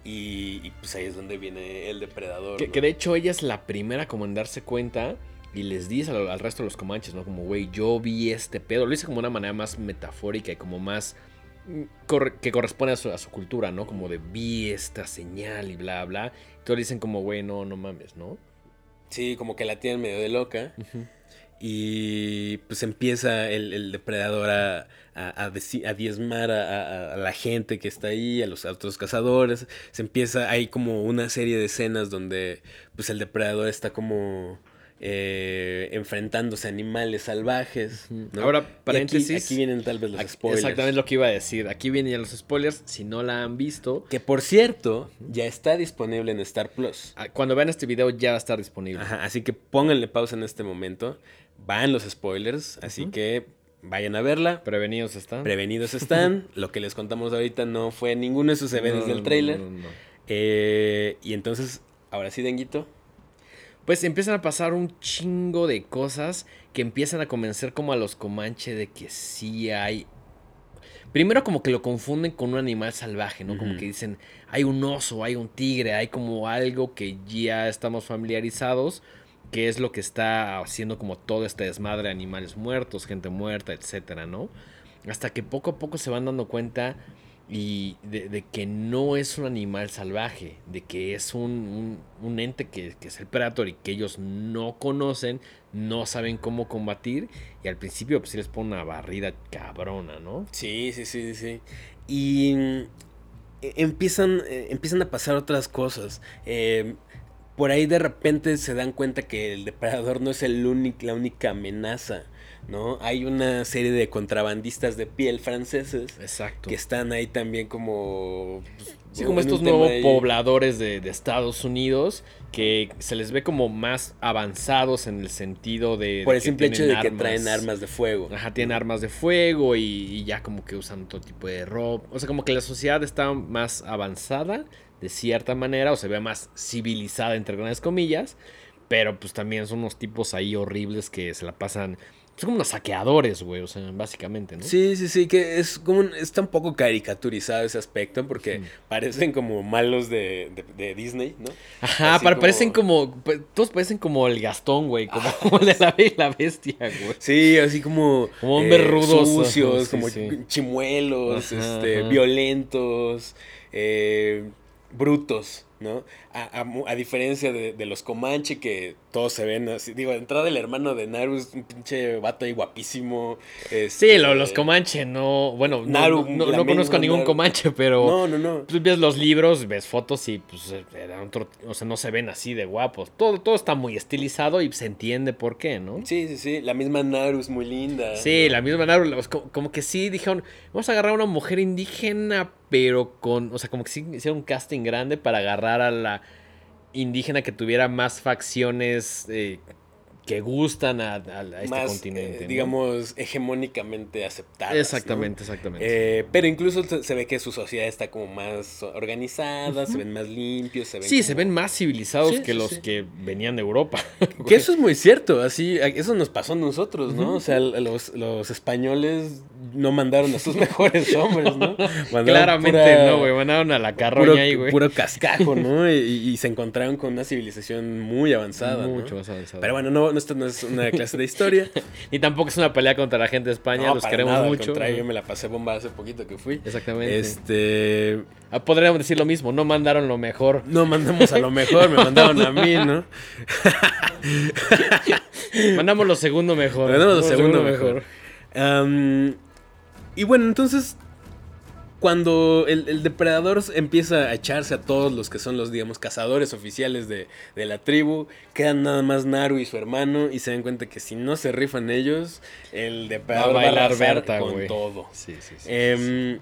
y, y, pues ahí es donde viene el depredador. Que, ¿no? que de hecho ella es la primera como en darse cuenta y les dice al, al resto de los comanches, ¿no? Como, güey, yo vi este pedo. Lo dice como una manera más metafórica y como más corre- que corresponde a su, a su cultura, ¿no? Como de vi esta señal y bla, bla. Todos dicen como, güey, no, no mames, ¿no? Sí, como que la tienen medio de loca. Y pues empieza el, el depredador a, a, a a diezmar a, la gente que está ahí, a los otros cazadores. Se empieza, hay como una serie de escenas donde pues el depredador está como eh, enfrentándose a animales salvajes. ¿no? Ahora, Y aquí- paréntesis. Aquí, vienen tal vez los Aquí- spoilers. Exactamente lo que iba a decir. Aquí vienen ya los spoilers. Si no la han visto, Que por cierto, ya está disponible en Star Plus. ah, cuando vean este video ya va a estar disponible. Ajá, así que pónganle pausa en este momento. Van los spoilers, así que vayan a verla. Prevenidos están. Prevenidos están. Lo que les contamos ahorita no fue ninguno de sus eventos No, del trailer. no, no, no. Eh, y entonces, ahora sí, Denguito. Pues empiezan a pasar un chingo de cosas que empiezan a convencer como a los Comanche de que sí hay. Primero como que lo confunden con un animal salvaje, ¿no? Como que dicen, hay un oso, hay un tigre, hay como algo que ya estamos familiarizados, que es lo que está haciendo como todo este desmadre de animales muertos, gente muerta, etcétera, ¿no? Hasta que poco a poco se van dando cuenta y de, que no es un animal salvaje, de que es un, un- ente que, que es el Predator y que ellos no conocen, no saben cómo combatir y al principio pues sí les pone una barrida cabrona, ¿no? Sí, sí, sí, sí. Y mm, e- empiezan, eh, empiezan a pasar otras cosas. Eh, por ahí de repente se dan cuenta que el depredador no es el la única amenaza, ¿no? Hay una serie de contrabandistas de piel franceses Exacto. que están ahí también como... pues, Sí, como estos nuevos ahí- pobladores de, de Estados Unidos que se les ve como más avanzados en el sentido de... Por de el simple hecho de tienen que traen armas de fuego. Ajá, tienen armas de fuego y, y ya como que usan todo tipo de ropa. O sea, como que la sociedad está más avanzada de cierta manera o se ve más civilizada entre grandes comillas. Pero pues también son unos tipos ahí horribles que se la pasan... Son como unos saqueadores, güey, o sea, básicamente, ¿no? Sí, sí, sí, que es como un- está un poco caricaturizado ese aspecto porque parecen como malos de, de- de Disney, ¿no? Ajá, pero como- parecen como... Todos parecen como el Gastón, güey, como, como el de la Bella y la Bestia, güey. Sí, así como, Como hombres rudos, sucios, sí, como sí. chimuelos, Ajá, este, ajá. violentos, eh, brutos, ¿no? A, a a diferencia de, de los Comanche que todos se ven así, digo, de entrada el hermano de Naru es un pinche vato ahí guapísimo. Sí, este, lo- los Comanche, no... Bueno, no- Naru, no, no conozco a ningún Naru. Comanche, pero... No, no, no. Tú ves los libros, ves fotos y pues otro, o sea, no se ven así de guapos. Todo, todo está muy estilizado y se entiende por qué, ¿no? Sí, sí, sí, la misma Naru es muy linda. Sí, ¿no? la misma Naru, como, como que sí dijeron, vamos a agarrar a una mujer indígena, pero con, o sea, como que sí hicieron un casting grande para agarrar a la indígena que tuviera más facciones eh, que gustan a, a- a este Más, continente. eh, ¿no? digamos, hegemónicamente aceptadas. ¿no? Exactamente, exactamente. Eh, pero incluso se se ve que su sociedad está como más organizada, se ven más limpios, se ven sí, como- se ven más civilizados Sí, que sí, los sí. que venían de Europa. Que eso es muy cierto, así, eso nos pasó a nosotros, ¿no? O sea, los, los españoles no mandaron a sus mejores hombres, ¿no? Mandaron Claramente pura- no, güey. Mandaron a la carroña ahí, güey. puro cascajo, ¿no? Y, y se encontraron con una civilización muy avanzada. ¿no? Mucho más avanzada. Pero bueno, no, no, esto no es una clase de historia. Ni tampoco es una pelea contra la gente de España, No, los para queremos nada, al mucho. contrario, yo me la pasé bomba hace poquito que fui. Exactamente. Este. Ah, Podríamos decir lo mismo, no mandaron lo mejor. No mandamos a lo mejor, me mandaron a mí, ¿no? Mandamos lo segundo mejor. Mandamos lo segundo mejor. Y bueno, entonces. Cuando el, el depredador empieza a echarse a todos los que son los, digamos, cazadores oficiales de, de la tribu, quedan nada más Naru y su hermano y se dan cuenta que si no se rifan ellos, el depredador va a, bailar arrasar Berta, con todo. Sí, sí, sí. Em,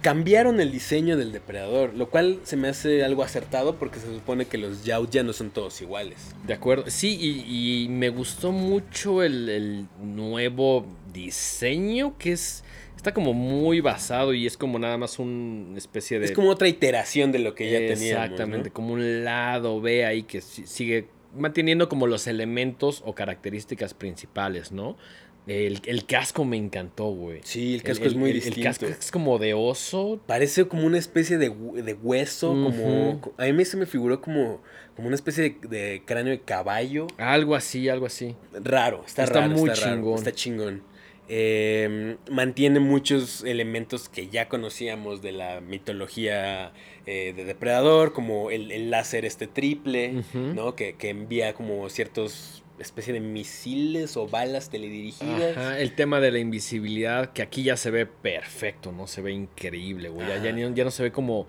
cambiaron el diseño del depredador, lo cual se me hace algo acertado porque se supone que los Yaut ya no son todos iguales. De acuerdo. Sí, y, y me gustó mucho el, el nuevo diseño que es. Está como muy basado y es como nada más una especie de. Es como otra iteración de lo que ya teníamos. Exactamente, ¿no? como un lado B ahí que si- sigue manteniendo como los elementos o características principales, ¿no? El, el casco me encantó, güey. Sí, el casco es muy distinto. El casco es como de oso. Parece como una especie de, de hueso, como... A mí se me figuró como, como una especie de, de cráneo de caballo. Algo así, algo así. Raro, está, Está raro, muy está raro, chingón. está chingón. Eh, mantiene muchos elementos que ya conocíamos de la mitología eh, de Depredador, como el, el láser este triple. ¿no? Que, que envía como ciertos especie de misiles o balas teledirigidas. Ajá, el tema de la invisibilidad, que aquí ya se ve perfecto, ¿no? Se ve increíble, güey. Ya, ya ni- ya no se ve como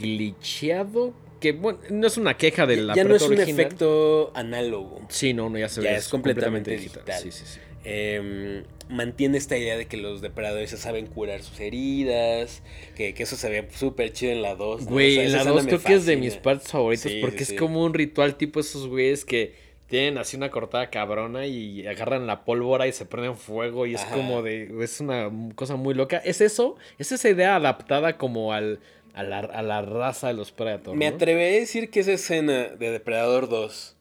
glitcheado. Que bueno, no es una queja de la ya no es un efecto análogo. Sí, no, no, ya se Ya ve. es completamente digital. Sí, sí, sí. Eh, mantiene esta idea de que los depredadores se saben curar sus heridas, que, que eso se ve súper chido en la 2. ¿no? Güey, O sea, la escena 2 me creo que es de mis partes favoritas Sí, porque sí, es sí. como un ritual tipo esos güeyes que tienen así una cortada cabrona y agarran la pólvora y se prenden fuego y es como de... Es una cosa muy loca. Es eso, es esa idea adaptada como al, a, la, a la raza de los Predators. Me ¿no? atreveré a decir que esa escena de Depredador 2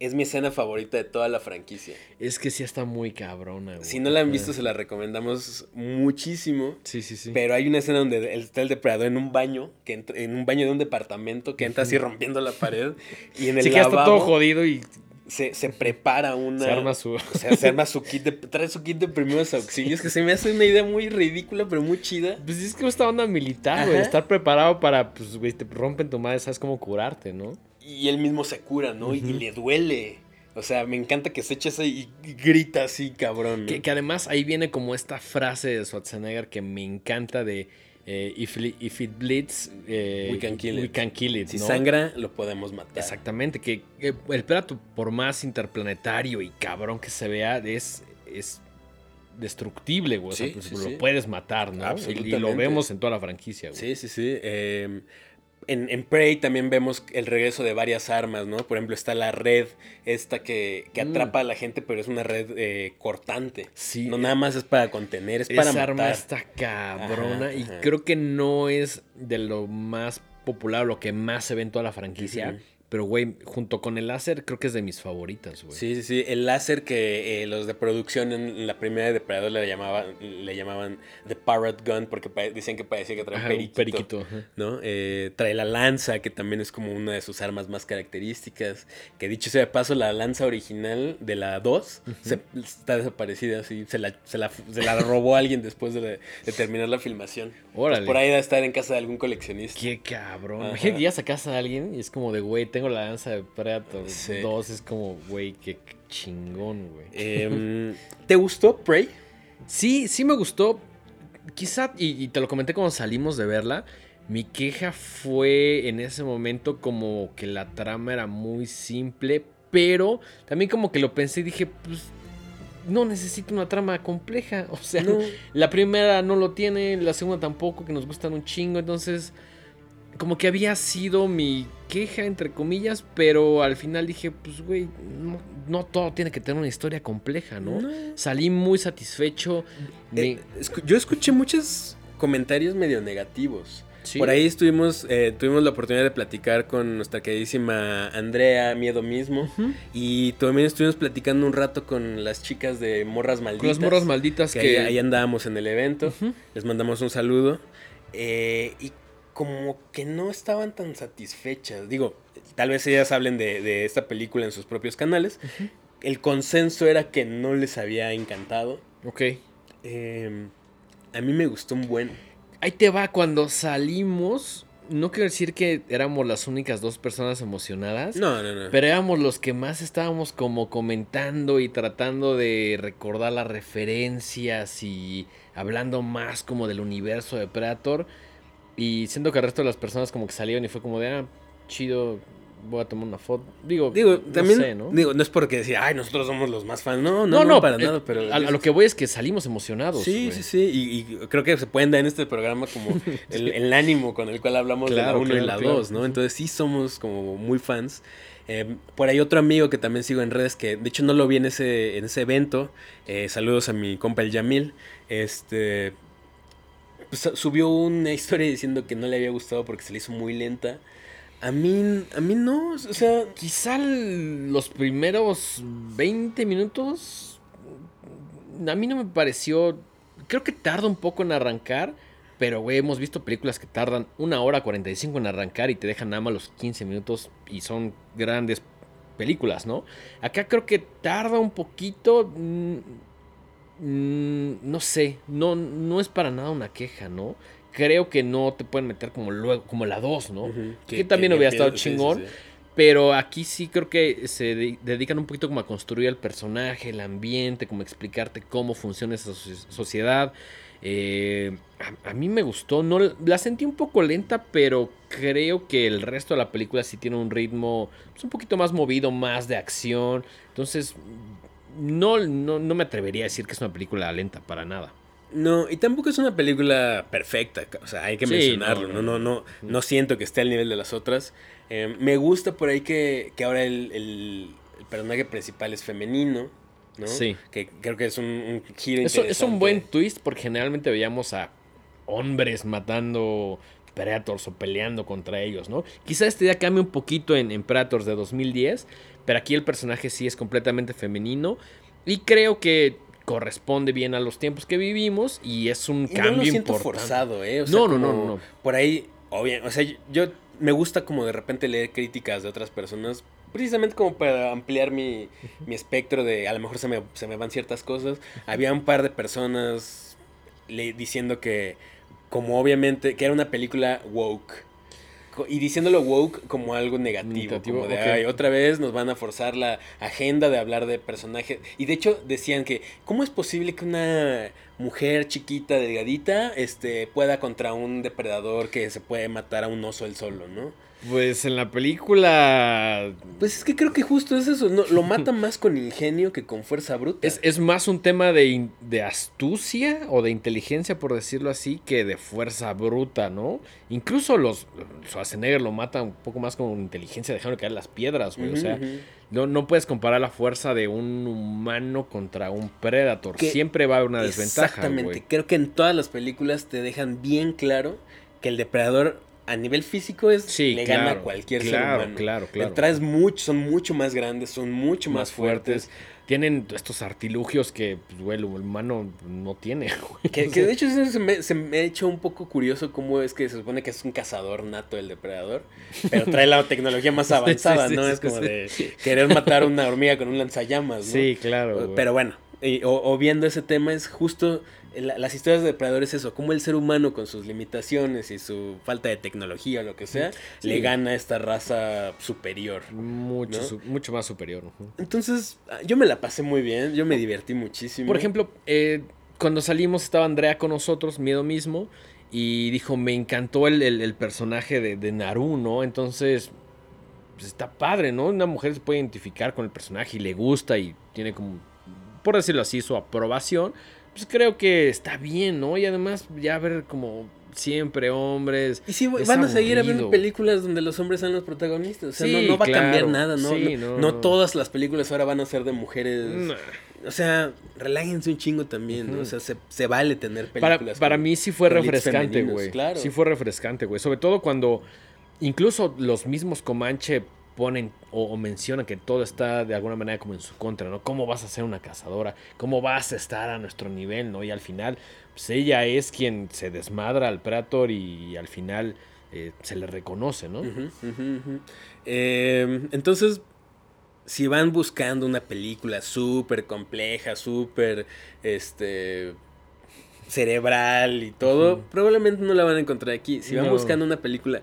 es mi escena favorita de toda la franquicia. Es que sí está muy cabrona, güey. Si no la han visto, se la recomendamos muchísimo. Sí, sí, sí. Pero hay una escena donde está el depredador en un baño, que entra- en un baño de un departamento, que entra así rompiendo la pared. Y en el sí que ya está todo lavabo jodido y se, se prepara una... se arma su... O sea, se arma su kit de, trae su kit de primeros auxilios, que se me hace una idea muy ridícula, pero muy chida. Pues es que esta onda militar, güey. Estar preparado para, pues, güey, te rompen tu madre, sabes cómo curarte, ¿no? Y él mismo se cura, ¿no? Y- le duele. O sea, me encanta que se eche ese y, grita así, cabrón. ¿no? Que, que además ahí viene como esta frase de Schwarzenegger que me encanta de eh, if, it bleeds, eh, We can kill it. we can kill it, Si ¿no? sangra, lo podemos matar. Exactamente, que, que el Predator, por más interplanetario y cabrón que se vea, es, es destructible, güey. O sea, pues, sí, lo sí. puedes matar, ¿no? Y- Y, lo vemos en toda la franquicia, güey. Sí, sí, sí. Eh, en, en Prey también vemos el regreso de varias armas, ¿no? Por ejemplo, está la red esta que, que Mm. atrapa a la gente, pero es una red eh, cortante. Sí, No nada más es para contener, es para Esa arma matar. está cabrona Ajá, y ajá. creo que no es de lo más popular, lo que más se ve en toda la franquicia. Pero, güey, junto con el láser, creo que es de mis favoritas, güey. Sí, sí, sí. El láser que eh, los de producción en la primera de Depredador le llamaban, le llamaban The Parrot Gun porque decían que parecía que traía periquito. periquito. ajá. ¿no? Eh, trae la lanza, que también es como una de sus armas más características. Que dicho sea de paso, la lanza original de la 2 se- está desaparecida, así. Se la, se la, se la robó alguien después de, de terminar la filmación. Órale. Pues por ahí debe estar en casa de algún coleccionista. Qué cabrón. Imagínate que ya sacas a alguien y es como de, güey, tengo la danza de Predator Sí. 2. Es como, güey, qué chingón, güey. Em, ¿Te gustó Prey? Sí, sí me gustó. Quizá, y, y te lo comenté cuando salimos de verla, mi queja fue en ese momento como que la trama era muy simple, pero también como que lo pensé y dije, pues no necesito una trama compleja. O sea, No. la primera no lo tiene, la segunda tampoco, que nos gustan un chingo, entonces como que había sido mi queja, entre comillas, pero al final dije, pues güey, no, no todo tiene que tener una historia compleja, ¿no? No. Salí muy satisfecho. me- Eh, escu- yo escuché muchos comentarios medio negativos. sí. Por ahí estuvimos, eh, tuvimos la oportunidad de platicar con nuestra queridísima Andrea Miedo mismo. Y también estuvimos platicando un rato con las chicas de Morras Malditas. Con las morras malditas que que... ahí, ahí andábamos en el evento. Les mandamos un saludo. Eh, y como que no estaban tan satisfechas. Digo, tal vez ellas hablen de, de esta película en sus propios canales. El consenso era que no les había encantado. Ok. Eh, a mí me gustó un buen. Ahí te va, cuando salimos, no quiero decir que éramos las únicas dos personas emocionadas. No, no, no. Pero éramos los que más estábamos como comentando y tratando de recordar las referencias y hablando más como del universo de Predator. Y siento que el resto de las personas como que salieron y fue como de, ah, chido, voy a tomar una foto. Digo, Digo, no también, sé, ¿no? digo, no es porque decir, ay, nosotros somos los más fans. No, no, no, para eh, nada, pero... a, a lo que voy es que salimos emocionados. Sí, sí, sí, y, y creo que se pueden dar en este programa como el, el ánimo con el cual hablamos de la Claro, 1 y claro, la claro. 2, ¿no? Entonces sí somos como muy fans. Eh, por ahí otro amigo que también sigo en redes, que de hecho no lo vi en ese, en ese evento, eh, saludos a mi compa el Yamil, este, pues, subió una historia diciendo que no le había gustado porque se le hizo muy lenta. A mí, a mí no, o sea, Quizá los primeros 20 minutos a mí no me pareció... Creo que tarda un poco en arrancar, pero güey, hemos visto películas que tardan una hora 45 en arrancar y te dejan nada más los 15 minutos y son grandes películas, ¿no? Acá creo que tarda un poquito... mm, no sé, no, no es para nada una queja, ¿no? Creo que no te pueden meter como luego, como la 2, ¿no? Que, también hubiera estado sí, sí, chingón. sí. Pero aquí sí creo que se de- dedican un poquito como a construir el personaje, el ambiente, como explicarte cómo funciona esa soci- sociedad. Eh, a, a mí me gustó, no la sentí un poco lenta, pero creo que el resto de la película sí tiene un ritmo pues, un poquito más movido, más de acción. Entonces, no, no, no me atrevería a decir que es una película lenta para nada. No, y tampoco es una película perfecta, o sea, hay que Sí, mencionarlo, no, no, no, no, siento que esté al nivel de las otras. Eh, me gusta por ahí que, que ahora el, el- el personaje principal es femenino, ¿no? Sí. Que creo que es un, un giro Eso, es un buen twist porque generalmente veíamos a hombres matando Predators o peleando contra ellos, ¿no? Quizá esta idea cambie un poquito en, en Predators de 2010, pero aquí el personaje sí es completamente femenino y creo que corresponde bien a los tiempos que vivimos y es un Y cambio no lo siento importante. forzado, ¿eh? O sea, No, no, no, no, no. Por ahí, obvio, o sea, yo me gusta como de repente leer críticas de otras personas, precisamente como para ampliar mi, mi espectro de, a lo mejor se me, se me van ciertas cosas. Había un par de personas le- diciendo que, como obviamente, que era una película woke. Y diciéndolo woke como algo negativo, Negativo, como de. "Ay, otra vez nos van a forzar la agenda de hablar de personajes. Y de hecho decían que, ¿cómo es posible que una mujer chiquita, delgadita, este, pueda contra un depredador que se puede matar a un oso él solo, ¿no? Pues en la película Pues es que creo que justo es eso, ¿no? lo mata más con ingenio que con fuerza bruta. es, es más un tema de, de astucia o de inteligencia, por decirlo así, que de fuerza bruta, ¿no? Incluso los Schwarzenegger lo mata un poco más con inteligencia, dejando caer las piedras, güey. O sea, no, no puedes comparar la fuerza de un humano contra un Predator. Que- Siempre va a haber una desventaja, Exactamente. güey. Creo que en todas las películas te dejan bien claro que el depredador a nivel físico es Sí, le gana a cualquier claro, ser humano. claro, claro. Detrás mucho, son mucho más grandes, son mucho más, Más fuertes. fuertes. Tienen estos artilugios que, pues, güey, el humano no tiene, güey. Que, que de hecho se me, se me ha hecho un poco curioso cómo es que se supone que es un cazador nato el depredador, pero trae la tecnología más avanzada, sí, ¿no? es como de querer matar una hormiga con un lanzallamas, ¿no? Sí, claro. güey. Pero bueno, y- o, o viendo ese tema es justo la- las historias de depredadores eso, cómo el ser humano con sus limitaciones y su falta de tecnología o lo que sea, Sí. le gana a esta raza superior. Mucho, ¿no? su- mucho más superior. Entonces, ah, yo me la pasé muy bien, yo me divertí muchísimo. Por ejemplo, eh, cuando salimos estaba Andrea con nosotros, miedo mismo, y dijo, me encantó el, el- el personaje de, de Naru, ¿no? Entonces, pues está padre, ¿no? Una mujer se puede identificar con el personaje y le gusta y tiene como, por decirlo así, su aprobación. Pues creo que está bien, ¿no? Y además ya ver como siempre hombres. Y sí, van a seguir habiendo películas donde los hombres sean los protagonistas. O sea, no, Sí, no va a cambiar nada, ¿no? Sí, no, no, todas las películas ahora van a ser de mujeres. O sea, relájense un chingo también, ¿no? O sea, se, se vale tener películas. para mí sí fue refrescante, güey. Claro. Sí fue refrescante, güey. Sobre todo cuando incluso los mismos Comanche ponen o, o mencionan que todo está de alguna manera como en su contra, ¿no? ¿Cómo vas a ser una cazadora? ¿Cómo vas a estar a nuestro nivel, ¿no? Y al final, pues ella es quien se desmadra al Prator y, al final eh, se le reconoce, ¿no? Eh, entonces, si van buscando una película súper compleja, súper este cerebral y todo, probablemente no la van a encontrar aquí. Si van No. buscando una película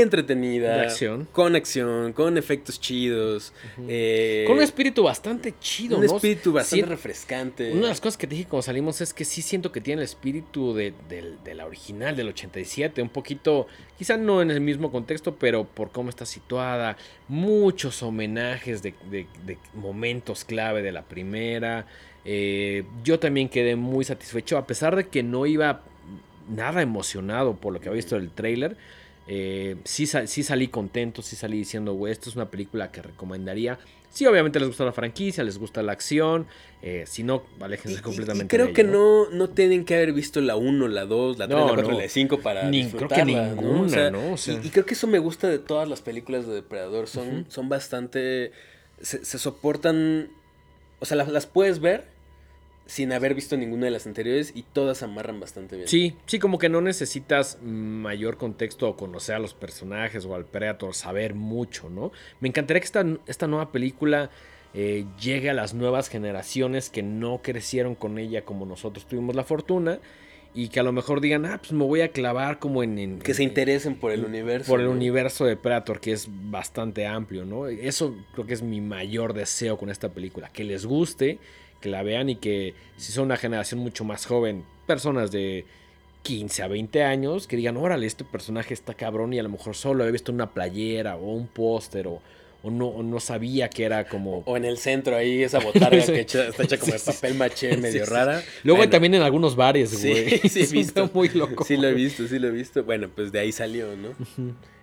entretenida, De acción. con acción, con efectos chidos, eh, Con un espíritu bastante chido, un ¿no? espíritu bastante Sí, refrescante. Una de las cosas que dije cuando salimos es que sí siento que tiene el espíritu de, del- de la original, del 87, un poquito, quizá no en el mismo contexto, pero por cómo está situada, muchos homenajes de, de- de momentos clave de la primera. Eh, yo también quedé muy satisfecho, a pesar de que no iba nada emocionado por lo que había visto del tráiler. Eh, sí, sí salí contento, sí salí diciendo, güey, esto es una película que recomendaría. Sí, obviamente les gusta la franquicia, les gusta la acción. eh, si no, Y- aléjense y- y completamente. creo de que ello, no, no tienen que haber visto la 1, la 2, la 3, No, la 4, no. la 5 para Ni- creo que disfrutarla, ¿no? ninguna, O sea, ¿no? O sea- y, y creo que eso me gusta de todas las películas de Depredador. Son, Ujú. son bastante... Se, se soportan... O sea, las, las puedes ver sin haber visto ninguna de las anteriores y todas amarran bastante bien. Sí, sí, como que no necesitas mayor contexto o conocer a los personajes o al Predator, saber mucho, ¿no? Me encantaría que esta, esta nueva película eh, llegue a las nuevas generaciones que no crecieron con ella como nosotros tuvimos la fortuna y que a lo mejor digan, ah, pues me voy a clavar como en... en- Que se en- interesen por el universo. por el ¿no? universo de Predator, que es bastante amplio, ¿no? Eso creo que es mi mayor deseo con esta película, que les guste, que la vean y que si son una generación mucho más joven, personas de 15 a 20 años, que digan, órale, este personaje está cabrón y a lo mejor solo he visto una playera o un póster o, o no, o no sabía que era como... O en el centro ahí, esa botarga Sí. que está hecha como de Sí, sí. papel maché, medio Sí, sí. rara. Luego Bueno, también en algunos bares, Sí, güey. sí he Eso visto. muy loco. Sí lo he visto, sí lo he visto. Bueno, pues de ahí salió, ¿no?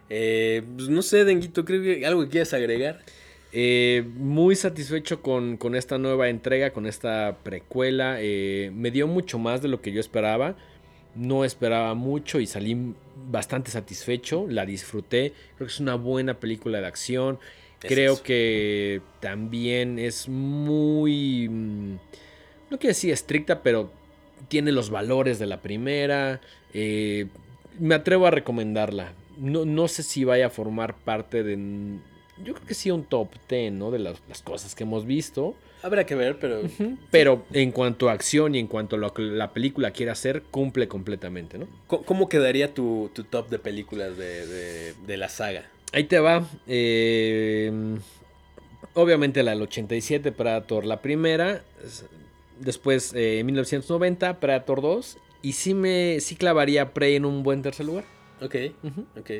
Eh, pues no sé, Denguito, creo que algo que quieras agregar. Eh, muy satisfecho con, con esta nueva entrega, con esta precuela. eh, me dio mucho más de lo que yo esperaba. No esperaba mucho y salí bastante satisfecho. La disfruté. Creo que es una buena película de acción. Es Creo eso. que también es muy... mm, No quiero decir estricta, pero tiene los valores de la primera. eh, me atrevo a recomendarla. No, no sé si vaya a formar parte de... Yo creo que sí un top 10, ¿no? De las, las cosas que hemos visto. Habrá que ver, pero Pero en cuanto a acción y en cuanto a lo que la película quiere hacer, cumple completamente, ¿no? ¿cómo, cómo quedaría tu, tu top de películas de, de- de la saga? Ahí te va. eh, obviamente la del 87, Predator la primera. Después, eh, en 1990, Predator 2. Y sí me sí clavaría Prey en un buen tercer lugar. Ok, Ujú. ok.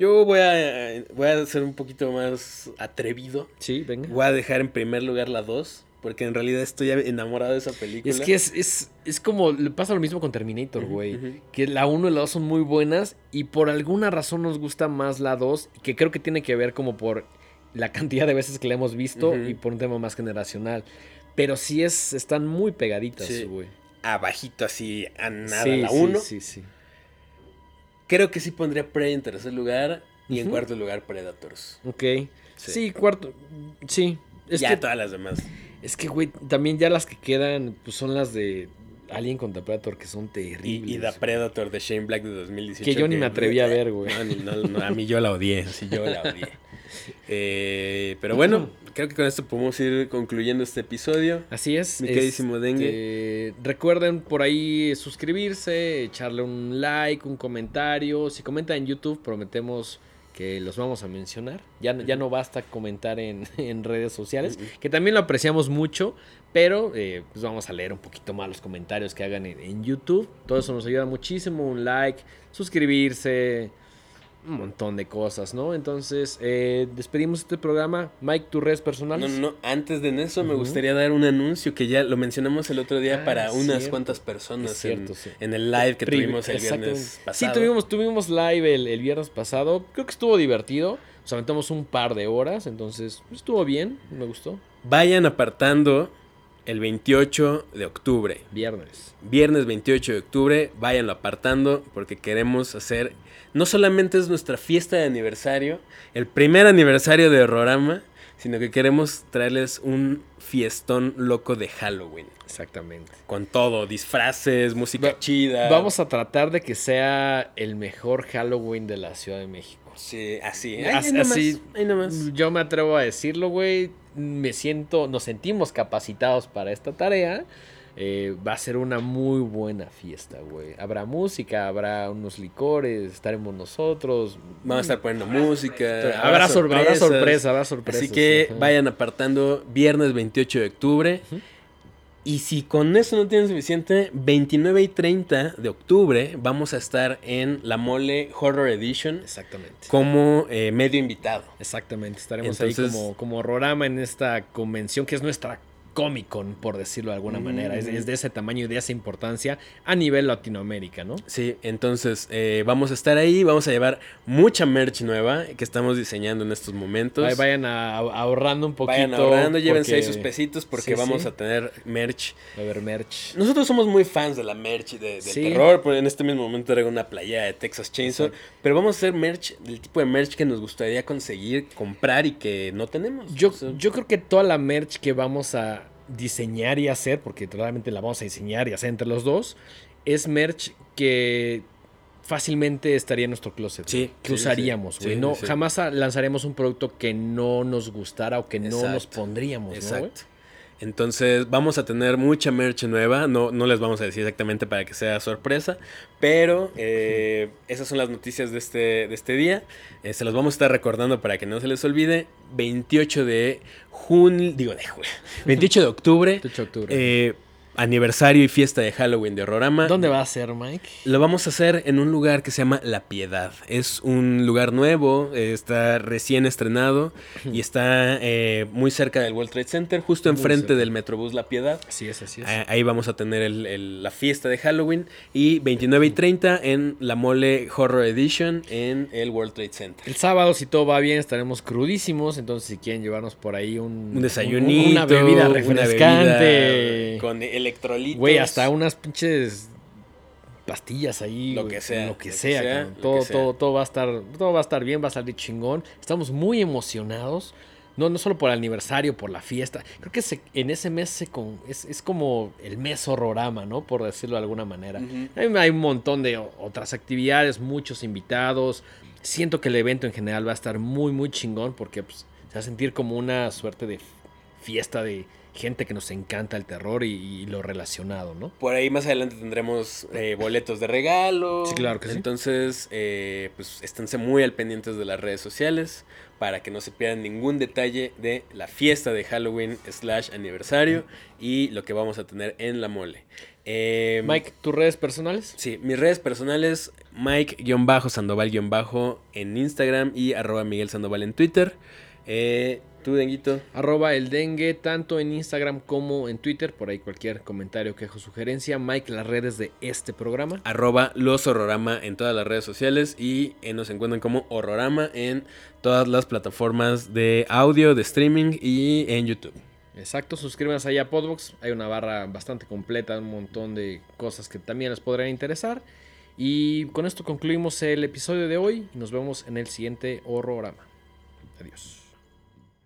Yo voy a, voy a ser un poquito más atrevido. Sí, venga. Voy a dejar en primer lugar la 2, porque en realidad estoy enamorado de esa película. Es que es, es, es como, le pasa lo mismo con Terminator, güey. Que la 1 y la 2 son muy buenas y por alguna razón nos gusta más la 2, que creo que tiene que ver como por la cantidad de veces que la hemos visto y por un tema más generacional. Pero sí es, están muy pegaditas, Sí. güey. abajito así a nada Sí, la sí, 1. Sí, sí. Creo que sí pondría Prey en tercer lugar y en cuarto lugar Predators. Ok. Sí. Sí, cuarto. Sí. Es ya que, todas las demás. es que, güey, también ya las que quedan pues, son las de Alien contra Predator, que son Y, terribles. y The Predator de Shane Black de 2018. Que yo ni me atreví a ver, güey. No, ni- no, no, a mí yo la odié. Sí, yo la odié. Eh, pero bueno, creo que con esto podemos ir concluyendo este episodio. Así es. Mi queridísimo este, Recuerden por ahí suscribirse, echarle un like, un comentario. Si comentan en YouTube, prometemos que los vamos a mencionar. Ya, no- ya no basta comentar en, en redes sociales, que también lo apreciamos mucho, pero eh, pues vamos a leer un poquito más los comentarios que hagan en, en YouTube. Todo eso nos ayuda muchísimo. Un like, suscribirse, un montón de cosas, ¿no? Entonces, eh, despedimos este programa. Mike, tus redes No, personales. no, no, antes de eso me gustaría dar un anuncio que ya lo mencionamos el otro día Ah, para unas cierto. cuantas personas cierto, en, sí. en el live que Pri- tuvimos el viernes pasado. Sí, tuvimos, tuvimos live el, el viernes pasado. Creo que estuvo divertido. Nos aventamos un par de horas, entonces estuvo bien, me gustó. Vayan apartando el 28 de octubre. Viernes. Viernes 28 de octubre, váyanlo apartando porque queremos hacer, no solamente es nuestra fiesta de aniversario, el primer aniversario de Horrorama, sino que queremos traerles un fiestón loco de Halloween. Exactamente. Con todo, disfraces, música Va- chida. Vamos a tratar de que sea el mejor Halloween de la Ciudad de México. Sí, así. Así- nomás, así- nomás. Yo me atrevo a decirlo, güey. Me siento, nos sentimos capacitados para esta tarea. Eh, va a ser una muy buena fiesta, güey. Habrá música, habrá unos licores, estaremos nosotros. Vamos a estar poniendo música. Habrá, sor- habrá sorpresa, habrá sorpresa. Así que Ajá. vayan apartando viernes 28 de octubre. Y si con eso no tienen suficiente, 29 y 30 de octubre vamos a estar en la Mole Horror Edition Exactamente. como eh, medio invitado. Exactamente. Estaremos ahí como, como Rorama en esta convención que es nuestra Comic Con, por decirlo de alguna Mm. manera. Es, es de ese tamaño y de esa importancia a nivel Latinoamérica, ¿no? Sí, entonces eh, vamos a estar ahí, vamos a llevar mucha merch nueva que estamos diseñando en estos momentos. Ahí vayan a- ahorrando un poquito. Vayan ahorrando, llévense ahí porque sus pesitos porque Sí, vamos sí. a tener merch Va a haber merch. Nosotros somos muy fans de la merch y de, del Sí. terror, porque en este mismo momento traigo una playa de Texas Chainsaw, Exacto. pero vamos a hacer merch, del tipo de merch que nos gustaría conseguir, comprar y que no tenemos. Yo, O sea, yo creo que toda la merch que vamos a diseñar y hacer, porque realmente la vamos a diseñar y hacer entre los dos, es merch que fácilmente estaría en nuestro closet. Sí, que sí, usaríamos, sí, no, jamás lanzaremos un producto que no nos gustara o que no nos pondríamos, ¿no? Exacto. Entonces vamos a tener mucha merch nueva, no, no les vamos a decir exactamente para que sea sorpresa, pero eh, esas son las noticias de este, de este día, Eh, se los vamos a estar recordando para que no se les olvide, 28 de junio, digo de junio, 28 de octubre, 28 de octubre. eh, aniversario y fiesta de Halloween de Horrorama. ¿Dónde va a ser, Mike? Lo vamos a hacer en un lugar que se llama La Piedad. Es un lugar nuevo, eh, está recién estrenado y está eh, muy cerca del World Trade Center, justo enfrente del Metrobús La Piedad. Así es, así es. Ah, Ahí vamos a tener el- el- la fiesta de Halloween y 29 y 30 en la Mole Horror Edition en el World Trade Center. El sábado, si todo va bien, estaremos crudísimos. Entonces, si quieren llevarnos por ahí un, Un desayunito, una bebida una refrescante. bebida con electrolitos. Güey, hasta unas pinches pastillas ahí. Lo que sea, Lo que lo que sea, lo Todo, que sea. todo, todo va a estar, todo va a estar bien, va a salir chingón. Estamos muy emocionados. No, no solo por el aniversario, por la fiesta. Creo que se- en ese mes se con- es, es como el mes horrorama, ¿no? Por decirlo de alguna manera. Hay, hay un montón de otras actividades, muchos invitados. Siento que el evento en general va a estar muy, muy chingón porque pues, se va a sentir como una suerte de fiesta de gente que nos encanta el terror y, y lo relacionado, ¿no? Por ahí más adelante tendremos eh, boletos de regalo. Sí, claro que sí. Entonces, eh, pues esténse muy al pendientes de las redes sociales para que no se pierdan ningún detalle de la fiesta de Halloween slash aniversario y lo que vamos a tener en la mole. Eh, Mike, ¿tus redes personales? Sí, mis redes personales, Mike-Sandoval- en Instagram y arroba Miguel Sandoval en Twitter. Eh, ¿Tú, Denguito? Arroba el dengue, tanto en Instagram como en Twitter. Por ahí cualquier comentario, quejo, sugerencia. Mike, las redes de este programa. arroba los horrorama en todas las redes sociales y eh, nos encuentran como horrorama en todas las plataformas de audio, de streaming y en YouTube. Exacto, suscríbanse ahí a Podbox. Hay una barra bastante completa, un montón de cosas que también les podrían interesar. Y con esto concluimos el episodio de hoy. y Nos vemos en el siguiente horrorama. Adiós.